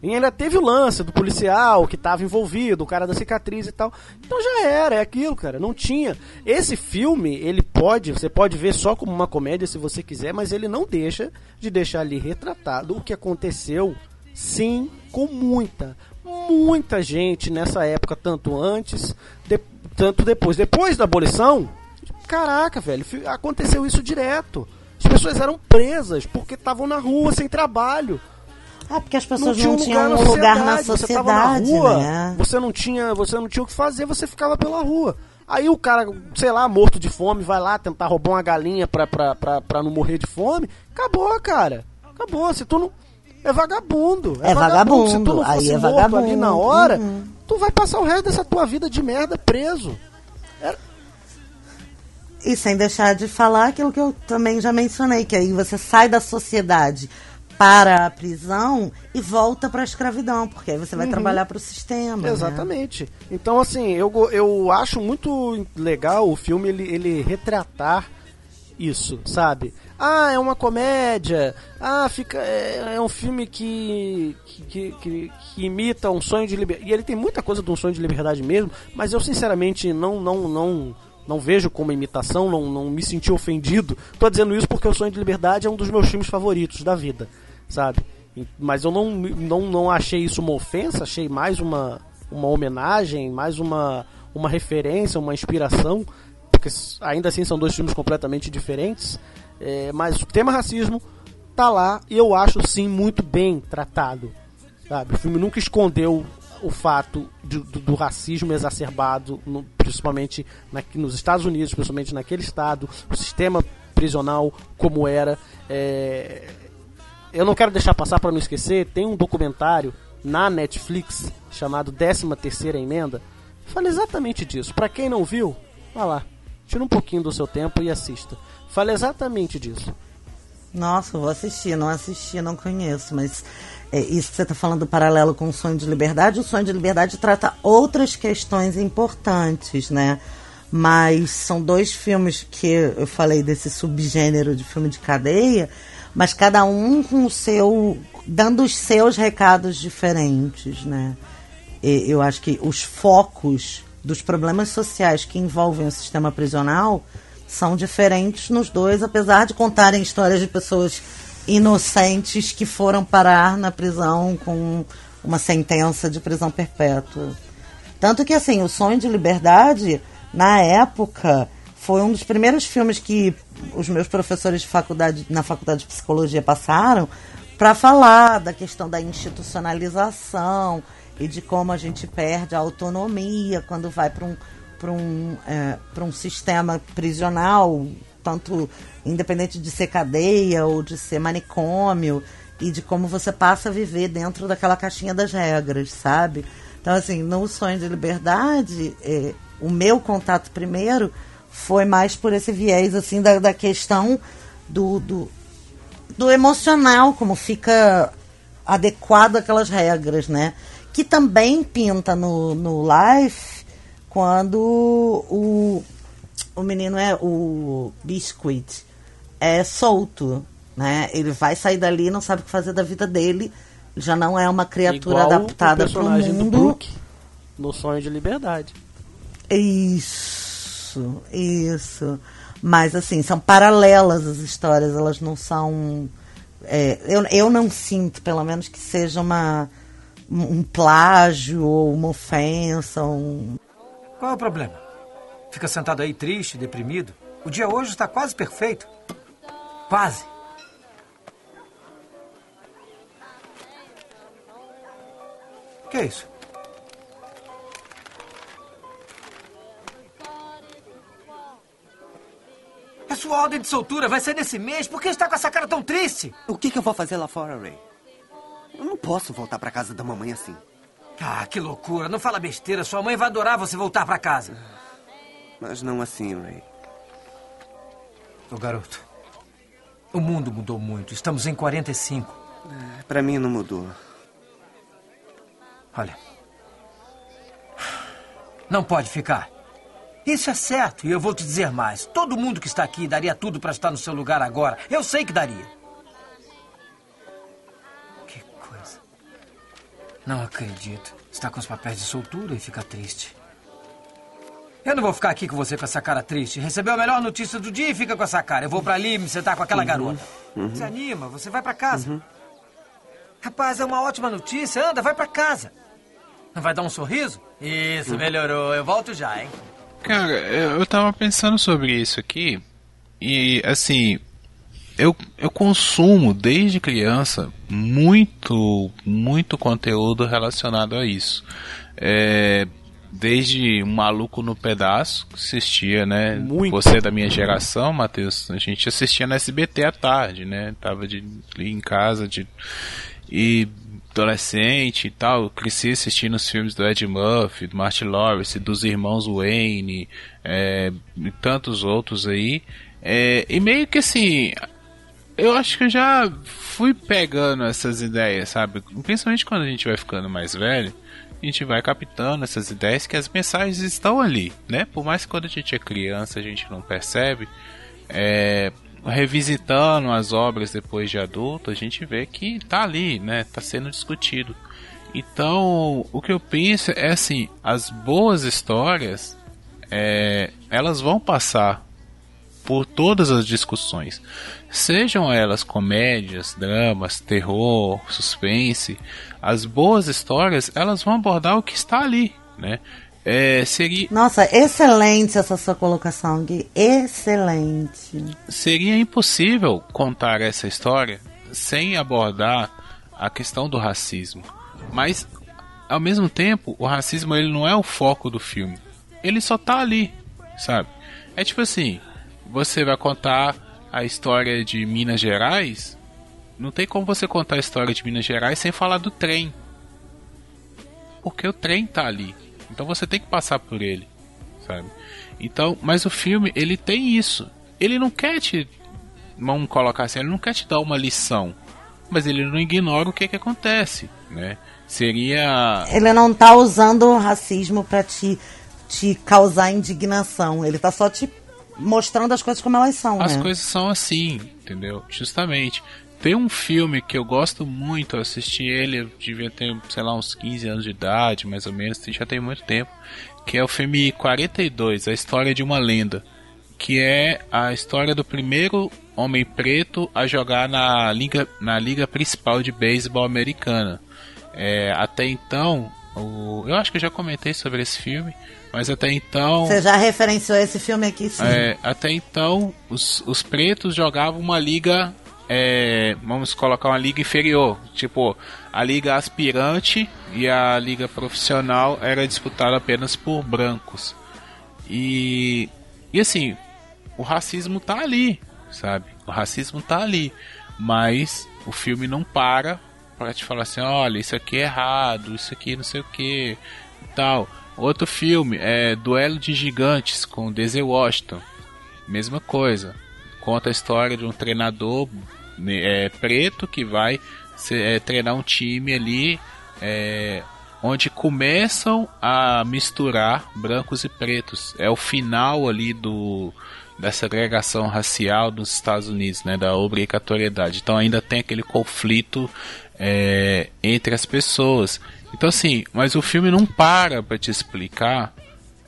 E ainda teve o lance do policial que estava envolvido, o cara da cicatriz e tal. Então já era, é aquilo, cara. Não tinha. Esse filme, ele pode, você pode ver só como uma comédia se você quiser, mas ele não deixa de deixar ali retratado o que aconteceu, sim, com muita, muita gente nessa época, tanto antes, de, tanto depois. Depois da abolição, caraca, velho, aconteceu isso direto. As pessoas eram presas porque estavam na rua sem trabalho. Ah, porque as pessoas não, não tinham um lugar na sociedade, você tava na rua, né? Você não tinha, você não tinha o que fazer, você ficava pela rua. Aí o cara, sei lá, morto de fome, vai lá tentar roubar uma galinha pra, pra, pra, pra não morrer de fome. Acabou, cara. Acabou. Se tu não. É vagabundo. É, é vagabundo. Se tu não fosse Aí é morto vagabundo. ali na hora, uhum. tu vai passar o resto dessa tua vida de merda preso. É... E sem deixar de falar aquilo que eu também já mencionei, que aí você sai da sociedade para a prisão e volta para a escravidão, porque aí você vai uhum. trabalhar para o sistema. Né? Exatamente. Né? Então, assim, eu, eu acho muito legal o filme ele, ele retratar isso, sabe? Ah, é uma comédia. Ah, fica é, é um filme que que, que, que, imita um sonho de liberdade. E ele tem muita coisa de um sonho de liberdade mesmo, mas eu sinceramente não não não não vejo como imitação, não, não me senti ofendido. Tô dizendo isso porque o Sonho de Liberdade é um dos meus filmes favoritos da vida sabe? Mas eu não, não, não achei isso uma ofensa, achei mais uma, uma homenagem, mais uma, uma referência, uma inspiração, porque ainda assim são dois filmes completamente diferentes. É, mas o tema racismo tá lá e eu acho sim muito bem tratado. Sabe? O filme nunca escondeu o fato de, do, do, racismo exacerbado, no, principalmente na, nos Estados Unidos, principalmente naquele estado, o sistema prisional como era. É... Eu não quero deixar passar para não esquecer, tem um documentário na Netflix chamado 13 Terceira Emenda. Fala exatamente disso. Para quem não viu, vá lá. Tira um pouquinho do seu tempo e assista. Fala exatamente disso. Nossa, vou assistir, não assisti, não conheço, mas é, isso que você está falando paralelo com o Sonho de Liberdade, o Sonho de Liberdade trata outras questões importantes, né? Mas são dois filmes que eu falei desse subgênero de filme de cadeia, mas cada um com o seu. dando os seus recados diferentes, né? E eu acho que os focos dos problemas sociais que envolvem o sistema prisional são diferentes nos dois, apesar de contarem histórias de pessoas inocentes que foram parar na prisão com uma sentença de prisão perpétua. Tanto que, assim, O Sonho de Liberdade, na época, foi um dos primeiros filmes que os meus professores de faculdade, na faculdade de psicologia passaram para falar da questão da institucionalização e de como a gente perde a autonomia quando vai para um um, é, um sistema prisional, tanto independente de ser cadeia ou de ser manicômio, e de como você passa a viver dentro daquela caixinha das regras, sabe? Então, assim, no Sonho de Liberdade, é, o meu contato primeiro foi mais por esse viés, assim, da, da questão do, do, do emocional, como fica adequado àquelas regras, né? Que também pinta no, no Life quando o, o menino é o Biscuit é solto, né? Ele vai sair dali, não sabe o que fazer da vida dele, já não é uma criatura Igual adaptada para o mundo. Do Brook, no Sonho de Liberdade. Isso, isso. Mas assim, são paralelas as histórias, elas não são. É, eu, eu não sinto, pelo menos, que seja uma, um plágio ou uma ofensa. Um... Qual é o problema? Fica sentado aí triste, deprimido? O dia hoje está quase perfeito. Quase. O que é isso? É sua ordem de soltura, vai ser nesse mês. Por que está com essa cara tão triste? O que, que eu vou fazer lá fora, Ray? Eu não posso voltar para casa da mamãe assim. Ah, que loucura. Não fala besteira. Sua mãe vai adorar você voltar para casa. Mas não assim, Ray. Ô, garoto. O mundo mudou muito. Estamos em 45. É, para mim não mudou. Olha. Não pode ficar. Isso é certo, e eu vou te dizer mais. Todo mundo que está aqui daria tudo para estar no seu lugar agora. Eu sei que daria. Que coisa. Não acredito. Está com os papéis de soltura e fica triste. Eu não vou ficar aqui com você com essa cara triste. Recebeu a melhor notícia do dia e fica com essa cara. Eu vou para ali me sentar com aquela Uhum, garota. uhum. Se anima, você vai para casa. Rapaz, é uma ótima notícia. Anda, vai para casa. Não vai dar um sorriso? Isso, melhorou. Eu volto já, hein? Cara, eu tava pensando sobre isso aqui e assim, eu, eu consumo desde criança muito, muito conteúdo relacionado a isso. É, desde Maluco no Pedaço, que assistia, né? Muito. Você é da minha geração, Matheus, a gente assistia na SBT à tarde, né? Tava de, em casa de, e adolescente e tal, cresci assistindo os filmes do Ed Murphy, do Martin Lawrence, dos irmãos Wayne é, e tantos outros aí. É, e meio que assim, eu acho que eu já fui pegando essas ideias, sabe? Principalmente quando a gente vai ficando mais velho, a gente vai captando essas ideias que as mensagens estão ali, né? Por mais que quando a gente é criança a gente não percebe, é, revisitando as obras depois de adulto, a gente vê que tá ali, né? Tá sendo discutido. Então, o que eu penso é assim, as boas histórias, é, elas vão passar por todas as discussões, sejam elas comédias, dramas, terror, suspense, as boas histórias elas vão abordar o que está ali, né? É, seria, Nossa, excelente essa sua colocação, Gui. Excelente. seria impossível contar essa história sem abordar a questão do racismo. Mas ao mesmo tempo, o racismo ele não é o foco do filme. Ele só tá ali, sabe? É tipo assim, você vai contar a história de Minas Gerais, não tem como você contar a história de Minas Gerais sem falar do trem. Porque o trem tá ali. Então você tem que passar por ele, sabe? Então, mas o filme, ele tem isso. Ele não quer te vamos colocar assim, ele não quer te dar uma lição, mas ele não ignora o que que acontece, né? Seria Ele não tá usando o racismo para te te causar indignação, ele tá só te mostrando as coisas como elas são, as né? coisas são assim, entendeu? Justamente. Tem um filme que eu gosto muito, eu assisti ele, eu devia ter, sei lá, uns 15 anos de idade, mais ou menos, já tem muito tempo, que é o filme 42, A História de uma Lenda, que é a história do primeiro homem preto a jogar na liga, na liga principal de beisebol americana. É, até então, o, eu acho que eu já comentei sobre esse filme, mas até então. Você já referenciou esse filme aqui, sim. É, até então, os, os pretos jogavam uma liga. É, vamos colocar uma liga inferior. Tipo, a liga aspirante e a liga profissional era disputada apenas por brancos. E, e assim, o racismo tá ali, sabe? O racismo tá ali. Mas o filme não para para te falar assim: olha, isso aqui é errado, isso aqui não sei o que tal. Outro filme é Duelo de Gigantes com Denzel Washington. Mesma coisa. Conta a história de um treinador é, preto que vai é, treinar um time ali é, onde começam a misturar brancos e pretos. É o final ali do da segregação racial dos Estados Unidos, né, da obrigatoriedade. Então ainda tem aquele conflito é, entre as pessoas. Então assim, mas o filme não para para te explicar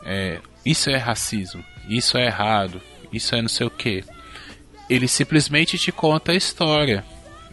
é, isso é racismo, isso é errado, isso é não sei o que. Ele simplesmente te conta a história.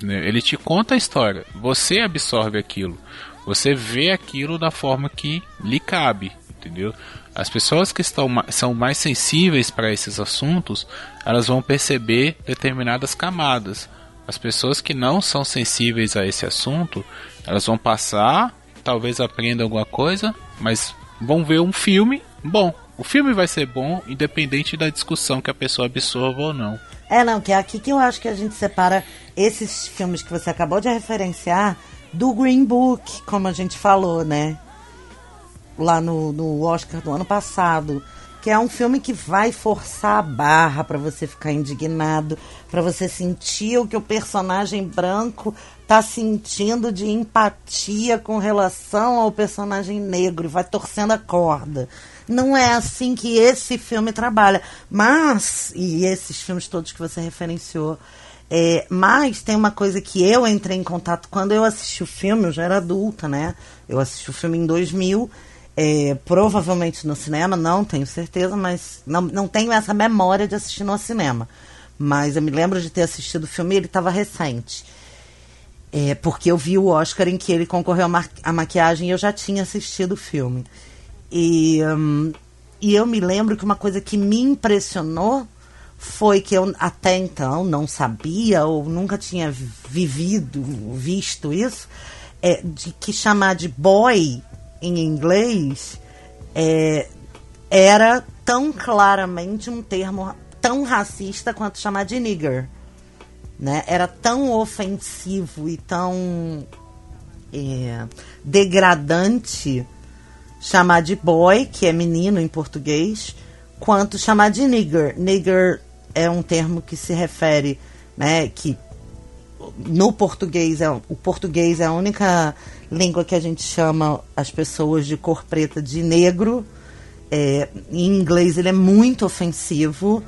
Né? Ele te conta a história. Você absorve aquilo. Você vê aquilo da forma que lhe cabe, entendeu? As pessoas que estão, são mais sensíveis para esses assuntos, elas vão perceber determinadas camadas. As pessoas que não são sensíveis a esse assunto, elas vão passar, talvez aprendam alguma coisa, mas vão ver um filme bom. O filme vai ser bom, independente da discussão que a pessoa absorva ou não. É, não, que é aqui que eu acho que a gente separa esses filmes que você acabou de referenciar do Green Book, como a gente falou, né? Lá no, no Oscar do ano passado. Que é um filme que vai forçar a barra para você ficar indignado, para você sentir o que o personagem branco tá sentindo de empatia com relação ao personagem negro e vai torcendo a corda. Não é assim que esse filme trabalha. Mas, e esses filmes todos que você referenciou, é, mas tem uma coisa que eu entrei em contato quando eu assisti o filme, eu já era adulta, né? Eu assisti o filme em 2000, é, provavelmente no cinema, não tenho certeza, mas não, não tenho essa memória de assistir no cinema. Mas eu me lembro de ter assistido o filme ele estava recente. É, porque eu vi o Oscar em que ele concorreu à maquiagem e eu já tinha assistido o filme. E, um, e eu me lembro que uma coisa que me impressionou foi que eu até então não sabia ou nunca tinha vivido, visto isso, é, de que chamar de boy em inglês é, era tão claramente um termo tão racista quanto chamar de nigger. Né? Era tão ofensivo e tão é, degradante chamar de boy, que é menino em português, quanto chamar de nigger. Nigger é um termo que se refere, né, que no português é o português é a única língua que a gente chama as pessoas de cor preta de negro. É, em inglês ele é muito ofensivo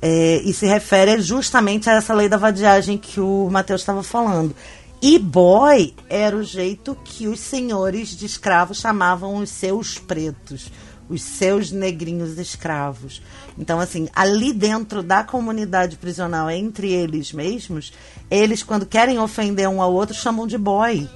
é, e se refere justamente a essa lei da vadiagem que o Matheus estava falando. E boy era o jeito que os senhores de escravos chamavam os seus pretos, os seus negrinhos escravos. Então, assim, ali dentro da comunidade prisional, entre eles mesmos, eles, quando querem ofender um ao outro, chamam de boy.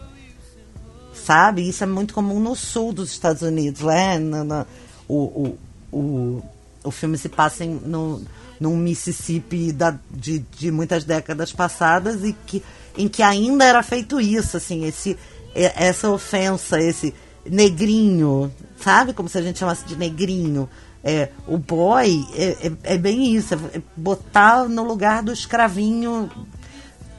Sabe? Isso é muito comum no sul dos Estados Unidos, né? No, no, o, o, o, o filme se passa em, no, num Mississippi da, de, de muitas décadas passadas e que em que ainda era feito isso, assim, esse, essa ofensa, esse negrinho, sabe? Como se a gente chamasse de negrinho. É, o boy é, é, é bem isso, é botar no lugar do escravinho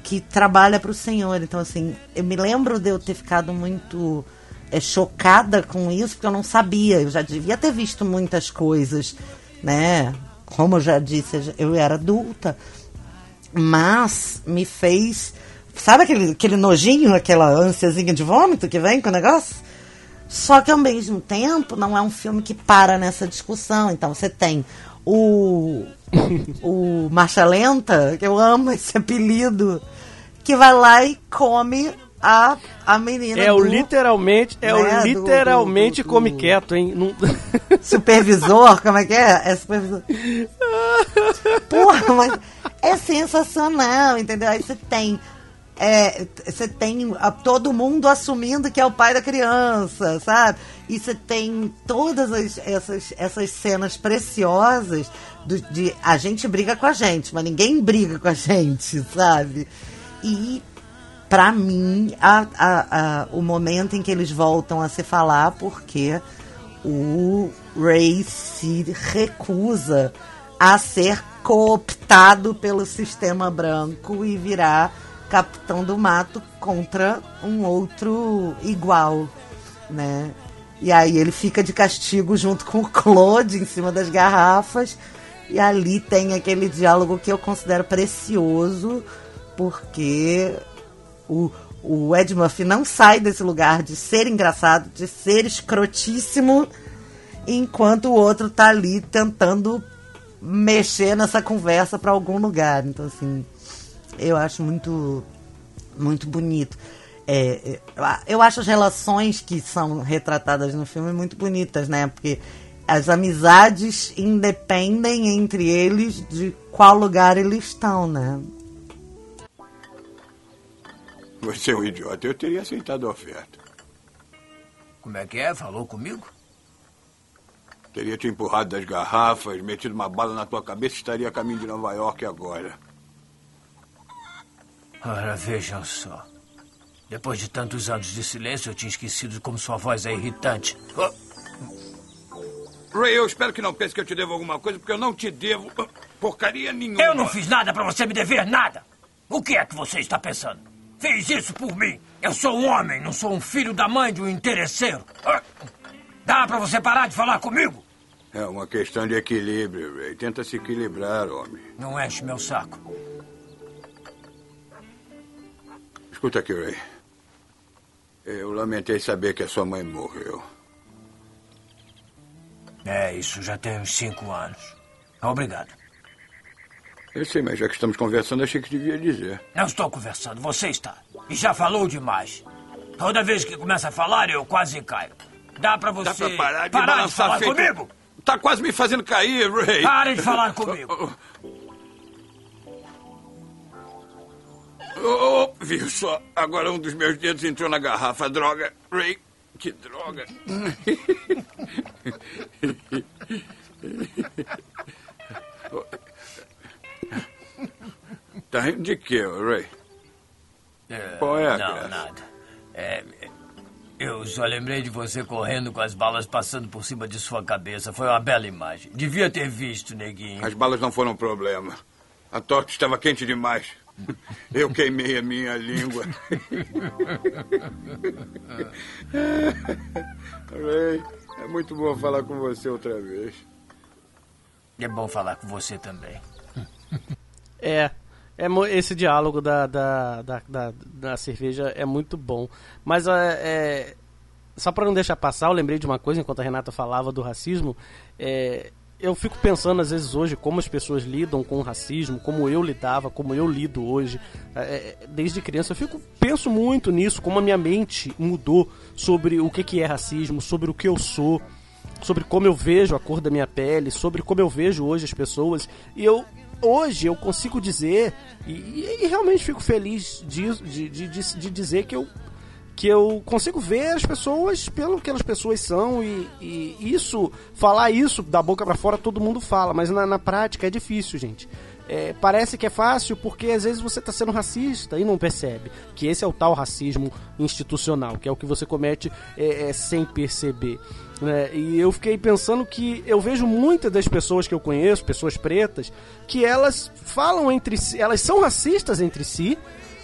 que trabalha para o senhor. Então, assim, eu me lembro de eu ter ficado muito é, chocada com isso, porque eu não sabia. Eu já devia ter visto muitas coisas, né? Como eu já disse, eu era adulta. Mas me fez. Sabe aquele, aquele nojinho, aquela ânsiazinha de vômito que vem com o negócio? Só que ao mesmo tempo não é um filme que para nessa discussão. Então você tem o o Marcha Lenta, que eu amo esse apelido, que vai lá e come a, a menina. É do, o literalmente, é né, o literalmente do, do, do, come quieto, hein? Não... Supervisor, como é que é? É supervisor. Porra, mas é sensacional, entendeu? Aí você tem é, você tem a, todo mundo assumindo que é o pai da criança, sabe? E você tem todas as, essas, essas cenas preciosas do, de a gente briga com a gente, mas ninguém briga com a gente, sabe? E para mim, a, a, o momento em que eles voltam a se falar, porque o Ray se recusa a ser cooptado pelo sistema branco e virar capitão do mato contra um outro igual, né? E aí ele fica de castigo junto com o Claude em cima das garrafas. E ali tem aquele diálogo que eu considero precioso, porque o, o Ed Murphy não sai desse lugar de ser engraçado, de ser escrotíssimo, enquanto o outro tá ali tentando mexer nessa conversa para algum lugar. Então, assim, eu acho muito, muito bonito. É, eu acho as relações que são retratadas no filme muito bonitas, né? Porque as amizades independem entre eles de qual lugar eles estão, né? Você é um idiota. Eu teria aceitado a oferta. Como é que é? Falou comigo? Teria te empurrado das garrafas, metido uma bala na tua cabeça e estaria a caminho de Nova York agora. Ora, vejam só. Depois de tantos anos de silêncio, eu tinha esquecido como sua voz é irritante. Oh. Ray, eu espero que não pense que eu te devo alguma coisa, porque eu não te devo porcaria nenhuma. Eu não fiz nada para você me dever nada. O que é que você está pensando? Fez isso por mim. Eu sou um homem, não sou um filho da mãe de um interesseiro. Ah. Dá para você parar de falar comigo? É uma questão de equilíbrio, Ray. Tenta se equilibrar, homem. Não enche meu saco. Escuta aqui, Ray. Eu lamentei saber que a sua mãe morreu. É, isso já tem uns cinco anos. Obrigado. Eu sei, mas já que estamos conversando, achei que devia dizer. Não estou conversando, você está. E já falou demais. Toda vez que começa a falar, eu quase caio. Dá pra você Dá pra parar de parar de falar feito... comigo? Tá quase me fazendo cair, Ray. Pare de falar comigo. Oh, oh, viu só? Agora um dos meus dedos entrou na garrafa. Droga. Ray, que droga. tá rindo de quê, Ray? É, Qual é a Não, graça? nada. É, eu só lembrei de você correndo com as balas passando por cima de sua cabeça. Foi uma bela imagem. Devia ter visto, neguinho. As balas não foram um problema. A torta estava quente demais. Eu queimei a minha língua. Ray, é muito bom falar com você outra vez. É bom falar com você também. É, é esse diálogo da, da, da, da, da cerveja é muito bom. Mas é, é, só para não deixar passar, eu lembrei de uma coisa enquanto a Renata falava do racismo. É, eu fico pensando às vezes hoje como as pessoas lidam com o racismo, como eu lidava, como eu lido hoje, é, é, desde criança. Eu fico penso muito nisso, como a minha mente mudou sobre o que, que é racismo, sobre o que eu sou, sobre como eu vejo a cor da minha pele, sobre como eu vejo hoje as pessoas. E eu hoje eu consigo dizer e, e- e realmente fico feliz de, de, de, de- de dizer que eu que eu consigo ver as pessoas pelo que as pessoas são e, e isso, falar isso da boca pra fora todo mundo fala, mas na, na prática é difícil, gente. é, parece que é fácil porque às vezes você está sendo racista e não percebe que esse é o tal racismo institucional, que é o que você comete é, é, sem perceber. Né? E eu fiquei pensando que eu vejo muitas das pessoas que eu conheço, pessoas pretas, que elas falam entre si, elas são racistas entre si,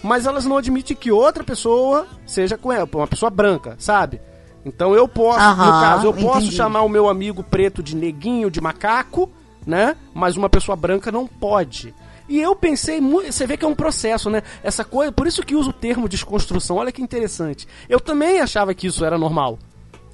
mas elas não admitem que outra pessoa seja com ela, uma pessoa branca, sabe? Então eu posso, Aham, no caso, eu posso entendi. chamar o meu amigo preto de neguinho, de macaco, né? Mas uma pessoa branca não pode. E eu pensei, mu- você vê que é um processo, né? Essa coisa, por isso que uso o termo desconstrução. Olha que interessante. Eu também achava que isso era normal,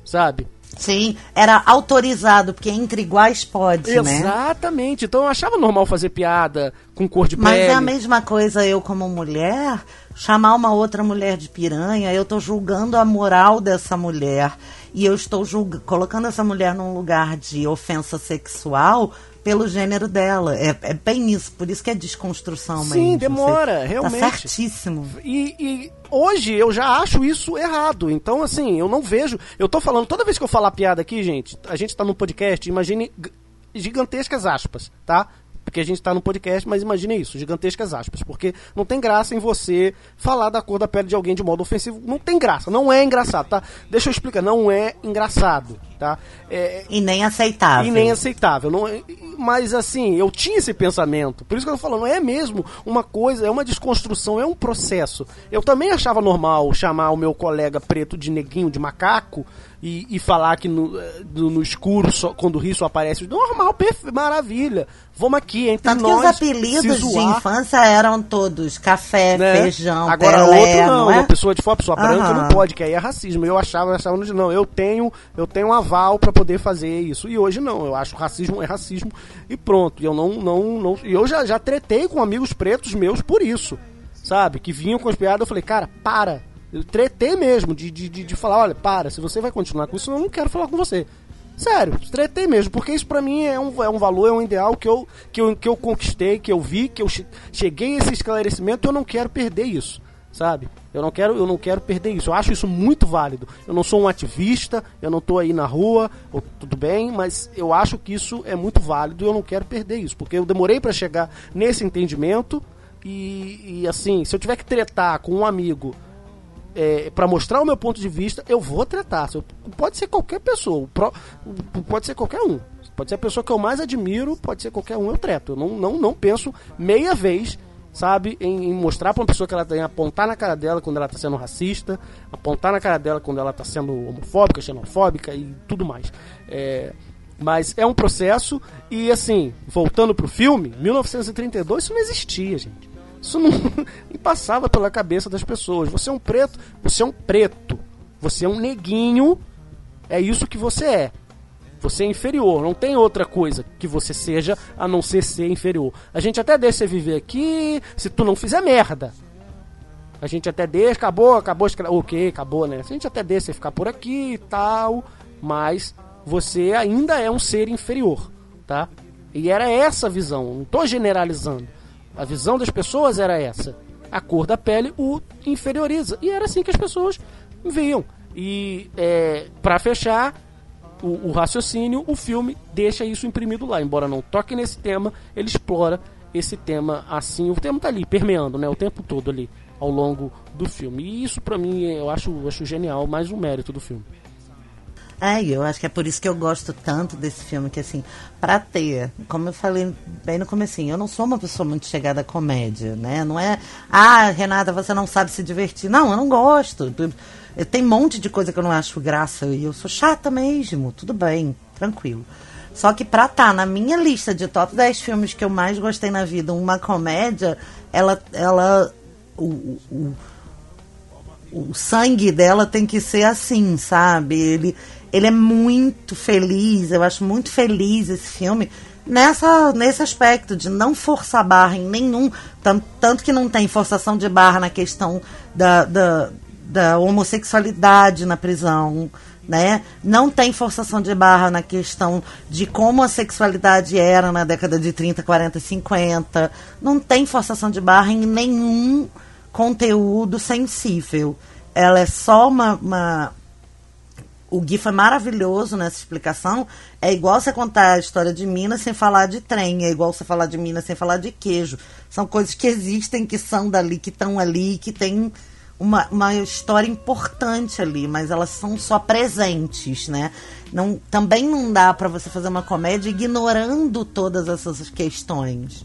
sabe? Sim, era autorizado, porque entre iguais pode, né? Exatamente. Então eu achava normal fazer piada com cor de Mas pele. é a mesma coisa eu como mulher, chamar uma outra mulher de piranha, eu tô julgando a moral dessa mulher e eu estou julga- colocando essa mulher num lugar de ofensa sexual pelo gênero dela. É, é bem isso, por isso que é desconstrução mesmo. Sim, demora, Você realmente. Tá certíssimo. E, e hoje eu já acho isso errado. Então, assim, eu não vejo. Eu tô falando, toda vez que eu falar piada aqui, gente, a gente tá no podcast, imagine gigantescas aspas, tá? Porque a gente tá no podcast, mas imagine isso, gigantescas aspas. Porque não tem graça em você falar da cor da pele de alguém de modo ofensivo. Não tem graça, não é engraçado, tá? Deixa eu explicar, não é engraçado, tá? É, E nem aceitável. e nem aceitável. Não, é- mas assim, eu tinha esse pensamento. Por isso que eu tô falando, é mesmo uma coisa, é uma desconstrução, é um processo. Eu também achava normal chamar o meu colega preto de neguinho, de macaco, e, e falar que no, eh, no, no escuro, só, quando o rio só aparece. Normal, perfe- maravilha. Vamos aqui, entre Tanto que nós. os apelidos de infância eram todos café, né? feijão, Agora Pelé, outro não, é? uma pessoa de fora, pessoa branca Aham. não pode, que aí é racismo. Eu achava, eu achava não, eu tenho, eu tenho um aval pra poder fazer isso. E hoje não, eu acho racismo é racismo e pronto. E eu não não não, e eu já já tretei com amigos pretos meus por isso. Sabe? Que vinham com as piadas, eu falei: "Cara, para". Tretei mesmo de, de, de, de falar, olha, para, se você vai continuar com isso, eu não quero falar com você. Sério, tretei mesmo, porque isso pra mim é um, é um valor, é um ideal que eu, que, eu, que eu conquistei, que eu vi, que eu che- cheguei a esse esclarecimento eu não quero perder isso, sabe? Eu não quero, eu não quero perder isso. Eu acho isso muito válido. Eu não sou um ativista, eu não tô aí na rua, ou- tudo bem, mas eu acho que isso é muito válido e eu não quero perder isso, porque eu demorei pra chegar nesse entendimento e, e assim, se eu tiver que tretar com um amigo é, para mostrar o meu ponto de vista, eu vou tratar. Pode ser qualquer pessoa, pode ser qualquer um. Pode ser a pessoa que eu mais admiro, pode ser qualquer um, eu treto. Eu não, não, não penso meia vez, sabe, em, em mostrar pra uma pessoa que ela tem, apontar na cara dela quando ela tá sendo racista, apontar na cara dela quando ela tá sendo homofóbica, xenofóbica e tudo mais. É, mas é um processo e assim, voltando pro filme, 1932 isso não existia, gente. Isso não, não passava pela cabeça das pessoas. Você é um preto, você é um preto. Você é um neguinho. É isso que você é. Você é inferior, não tem outra coisa que você seja a não ser ser inferior. A gente até deixa você viver aqui se tu não fizer merda. A gente até deixa, acabou, acabou, ok, acabou, né? A gente até deixa você ficar por aqui e tal, mas você ainda é um ser inferior, tá? E era essa a visão, não tô generalizando. A visão das pessoas era essa. A cor da pele o inferioriza. E era assim que as pessoas viam. E é, para fechar o, o raciocínio, o filme deixa isso imprimido lá. Embora não toque nesse tema, ele explora esse tema assim. O tema tá ali, permeando, né? O tempo todo ali, ao longo do filme. E isso pra mim eu acho, eu acho genial, mais um mérito do filme. É, eu acho que é por isso que eu gosto tanto desse filme, que assim, pra ter, como eu falei bem no comecinho, eu não sou uma pessoa muito chegada à comédia, né? Não é, ah, Renata, você não sabe se divertir. Não, eu não gosto. Eu, tem um monte de coisa que eu não acho graça e eu sou chata mesmo, tudo bem, tranquilo. Só que pra estar na minha lista de top 10 filmes que eu mais gostei na vida, uma comédia, ela, ela, o, o, o sangue dela tem que ser assim, sabe? Ele, ele é muito feliz, eu acho muito feliz esse filme nessa, nesse aspecto de não forçar barra em nenhum. Tanto, tanto que não tem forçação de barra na questão da, da, da homossexualidade na prisão. Né? Não tem forçação de barra na questão de como a sexualidade era na década de 30, 40, 50. Não tem forçação de barra em nenhum conteúdo sensível. Ela é só uma, uma o Gui foi maravilhoso nessa explicação. É igual você contar a história de Minas sem falar de trem, é igual você falar de Minas sem falar de queijo. São coisas que existem, que são dali, que estão ali, que tem uma, uma história importante ali, mas elas são só presentes, né? Não, também não dá para você fazer uma comédia ignorando todas essas questões.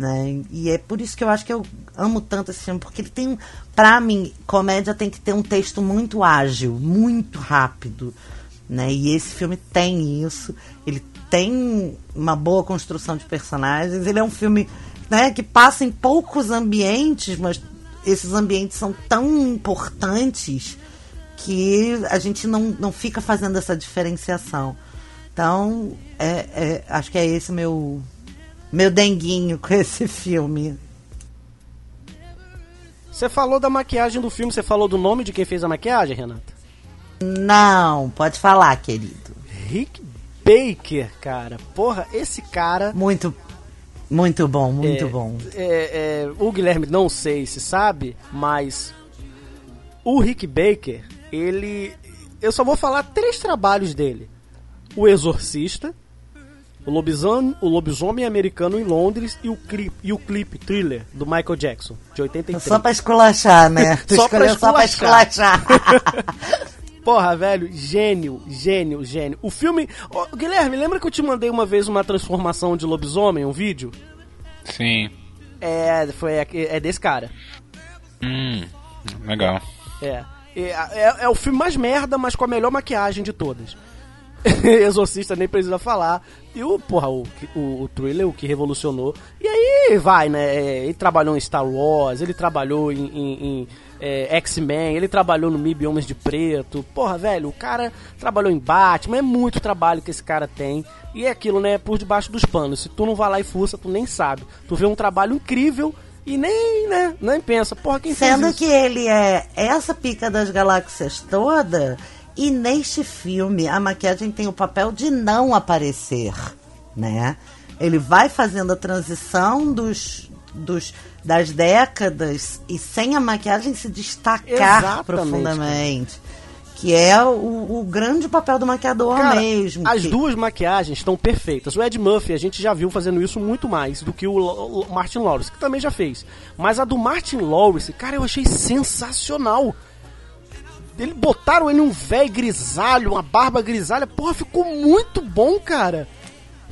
Né? E é por isso que eu acho que eu amo tanto esse filme, porque ele tem, pra mim, comédia tem que ter um texto muito ágil, muito rápido, né? E esse filme tem isso. Ele tem uma boa construção de personagens. Ele é um filme, né, que passa em poucos ambientes, mas esses ambientes são tão importantes que a gente não, não fica fazendo essa diferenciação. Então, é, é, acho que é esse meu meu denguinho com esse filme. Você falou da maquiagem do filme, você falou do nome de quem fez a maquiagem, Renata? Não, pode falar, querido. Rick Baker, cara. Porra, esse cara. Muito, muito bom, muito é, bom. É, é, o Guilherme, não sei se sabe, mas o Rick Baker, ele. Eu só vou falar três trabalhos dele: O Exorcista, o lobisomem, o lobisomem americano em Londres e o clipe, e o clipe thriller do Michael Jackson, de 83. Só pra esculachar, né? Tu só, pra só pra esculachar. Porra, velho, gênio, gênio, gênio. O filme. Oh, Guilherme, lembra que eu te mandei uma vez uma transformação de lobisomem, um vídeo? Sim. É, foi, é desse cara. Hum, legal. É. É, é, é o filme mais merda, mas com a melhor maquiagem de todas. Exorcista nem precisa falar. E o, porra, o, o, o thriller, o que revolucionou. E aí vai, né? É, ele trabalhou em Star Wars, ele trabalhou em, em, em é, X-Men, ele trabalhou no MIB Homens de Preto. Porra, velho, o cara trabalhou em Batman, é muito trabalho que esse cara tem. E é aquilo, né? Por debaixo dos panos. Se tu não vai lá e fuça, tu nem sabe. Tu vê um trabalho incrível e nem, né? Nem pensa, porra, quem Sendo fez isso? que ele é essa pica das galáxias toda e neste filme, a maquiagem tem o papel de não aparecer, né? Ele vai fazendo a transição dos, dos das décadas e sem a maquiagem se destacar Exatamente, profundamente. Que é o, o grande papel do maquiador Cara, mesmo. As que- duas maquiagens estão perfeitas. O Ed Murphy a gente já viu fazendo isso muito mais do que o o Martin Lawrence, que também já fez. Mas a do Martin Lawrence, cara, eu achei sensacional. Ele botaram ele um velho grisalho, uma barba grisalha, porra, ficou muito bom, cara.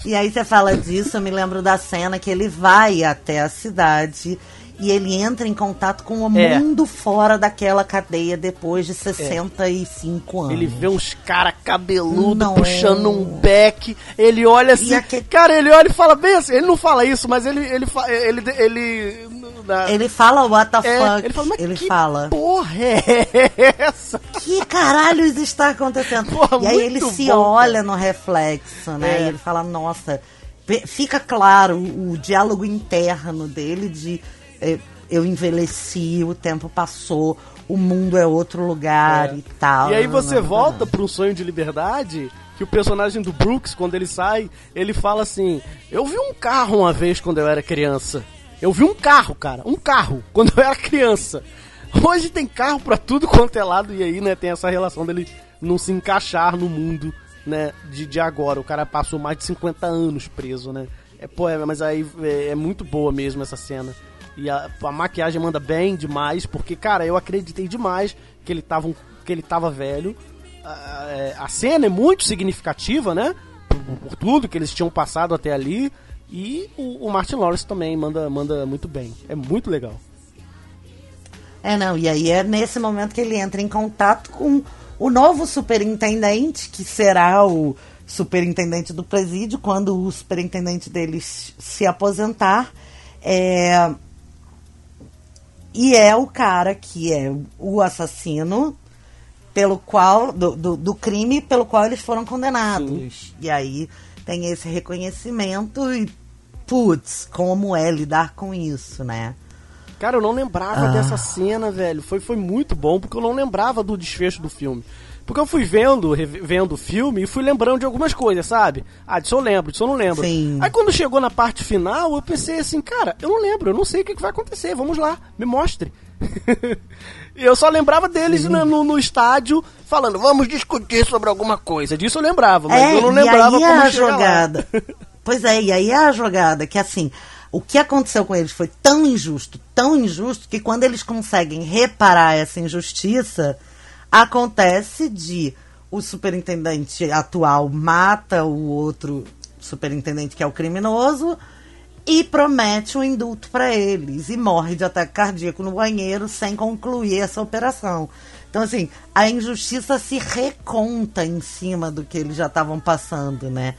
E aí você fala disso, eu me lembro da cena que ele vai até a cidade e ele entra em contato com o É. mundo fora daquela cadeia depois de 65 anos. Ele vê uns cara cabeludo Não. puxando um beck, ele olha assim, E aque- cara, ele olha e fala bem assim, ele não fala isso, mas ele ele ele ele na- Ele fala what the É, fuck. ele fala, mas ele que fala. porra é essa? Que caralhos está acontecendo? Porra, e aí ele muito se bom, olha no reflexo, né? É. E ele fala, nossa, fica claro o, o diálogo interno dele de eh, eu envelheci, o tempo passou, o mundo é outro lugar e tal. E aí você Não, não, não, volta para um sonho de liberdade, que o personagem do Brooks, quando ele sai, ele fala assim: Eu vi um carro uma vez quando eu era criança. Eu vi um carro, cara, um carro, quando eu era criança. Hoje tem carro pra tudo quanto é lado, e aí, né, tem essa relação dele não se encaixar no mundo, né, de, de agora. O cara passou mais de 50 anos preso, né. É, pô, é, mas aí é, é muito boa mesmo essa cena. E a, a maquiagem manda bem demais, porque, cara, eu acreditei demais que ele tava, um- que ele tava velho. A, é, a cena é muito significativa, né? Por, por tudo que eles tinham passado até ali. E o, o Martin Lawrence também manda, manda muito bem. É muito legal. É, não, e aí é nesse momento que ele entra em contato com o novo superintendente, que será o superintendente do presídio, quando o superintendente deles se aposentar. É... E é o cara que é o assassino pelo qual do, do, do crime pelo qual eles foram condenados. E aí tem esse reconhecimento e putz, como é lidar com isso, né? Cara, eu não lembrava Ah. dessa cena, velho. Foi, foi muito bom, porque eu não lembrava do desfecho do filme. Porque eu fui vendo, vendo o filme e fui lembrando de algumas coisas, sabe? Ah, disso eu lembro, disso eu não lembro. Sim. Aí quando chegou na parte final, eu pensei assim, cara, eu não lembro, eu não sei o que vai acontecer, vamos lá, me mostre. e eu só lembrava deles no, no, no estádio falando, vamos discutir sobre alguma coisa. Disso eu lembrava, mas É, eu não e lembrava aí é como a jogada. Pois é, e aí é a jogada que assim, o que aconteceu com eles foi tão injusto, tão injusto, que quando eles conseguem reparar essa injustiça, acontece de o superintendente atual mata o outro superintendente que é o criminoso e promete um indulto para eles e morre de ataque cardíaco no banheiro sem concluir essa operação. Então, assim, a injustiça se reconta em cima do que eles já estavam passando, né?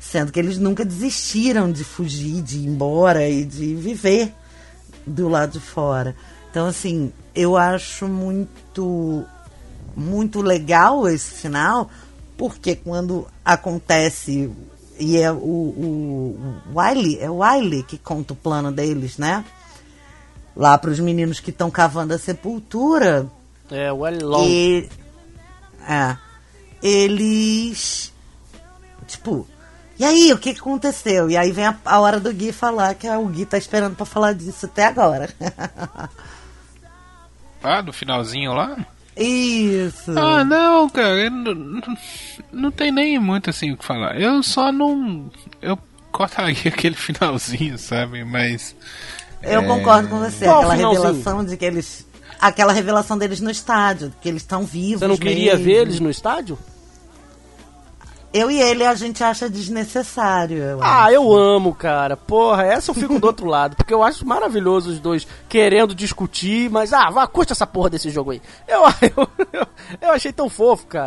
Sendo que eles nunca desistiram de fugir, de ir embora e de viver do lado de fora. Então, assim, eu acho muito, muito legal esse final, porque quando acontece e é o, o, o Wiley, é o Wiley que conta o plano deles, né? Lá para os meninos que estão cavando a sepultura. É, o. Long. E, é, eles. Tipo, e aí, o que, aconteceu? E aí vem a, a hora do Gui falar, que o Gui tá esperando pra falar disso até agora. Ah, no finalzinho lá? Isso. Ah, não, cara, eu não, não, não tem nem muito assim o que falar. Eu só não. Eu cortaria aquele finalzinho, sabe? Mas. Eu é, concordo com você. Qual aquela finalzinho? revelação de que eles. Aquela revelação deles no estádio, que eles estão vivos. Você não queria mesmo. ver eles no estádio? Eu e ele a gente acha desnecessário. Eu Ah, eu amo, cara. Porra, essa eu fico do outro lado. Porque eu acho maravilhoso os dois querendo discutir, mas ah, vá, curte essa porra desse jogo aí. Eu, eu, eu, eu achei tão fofo, cara.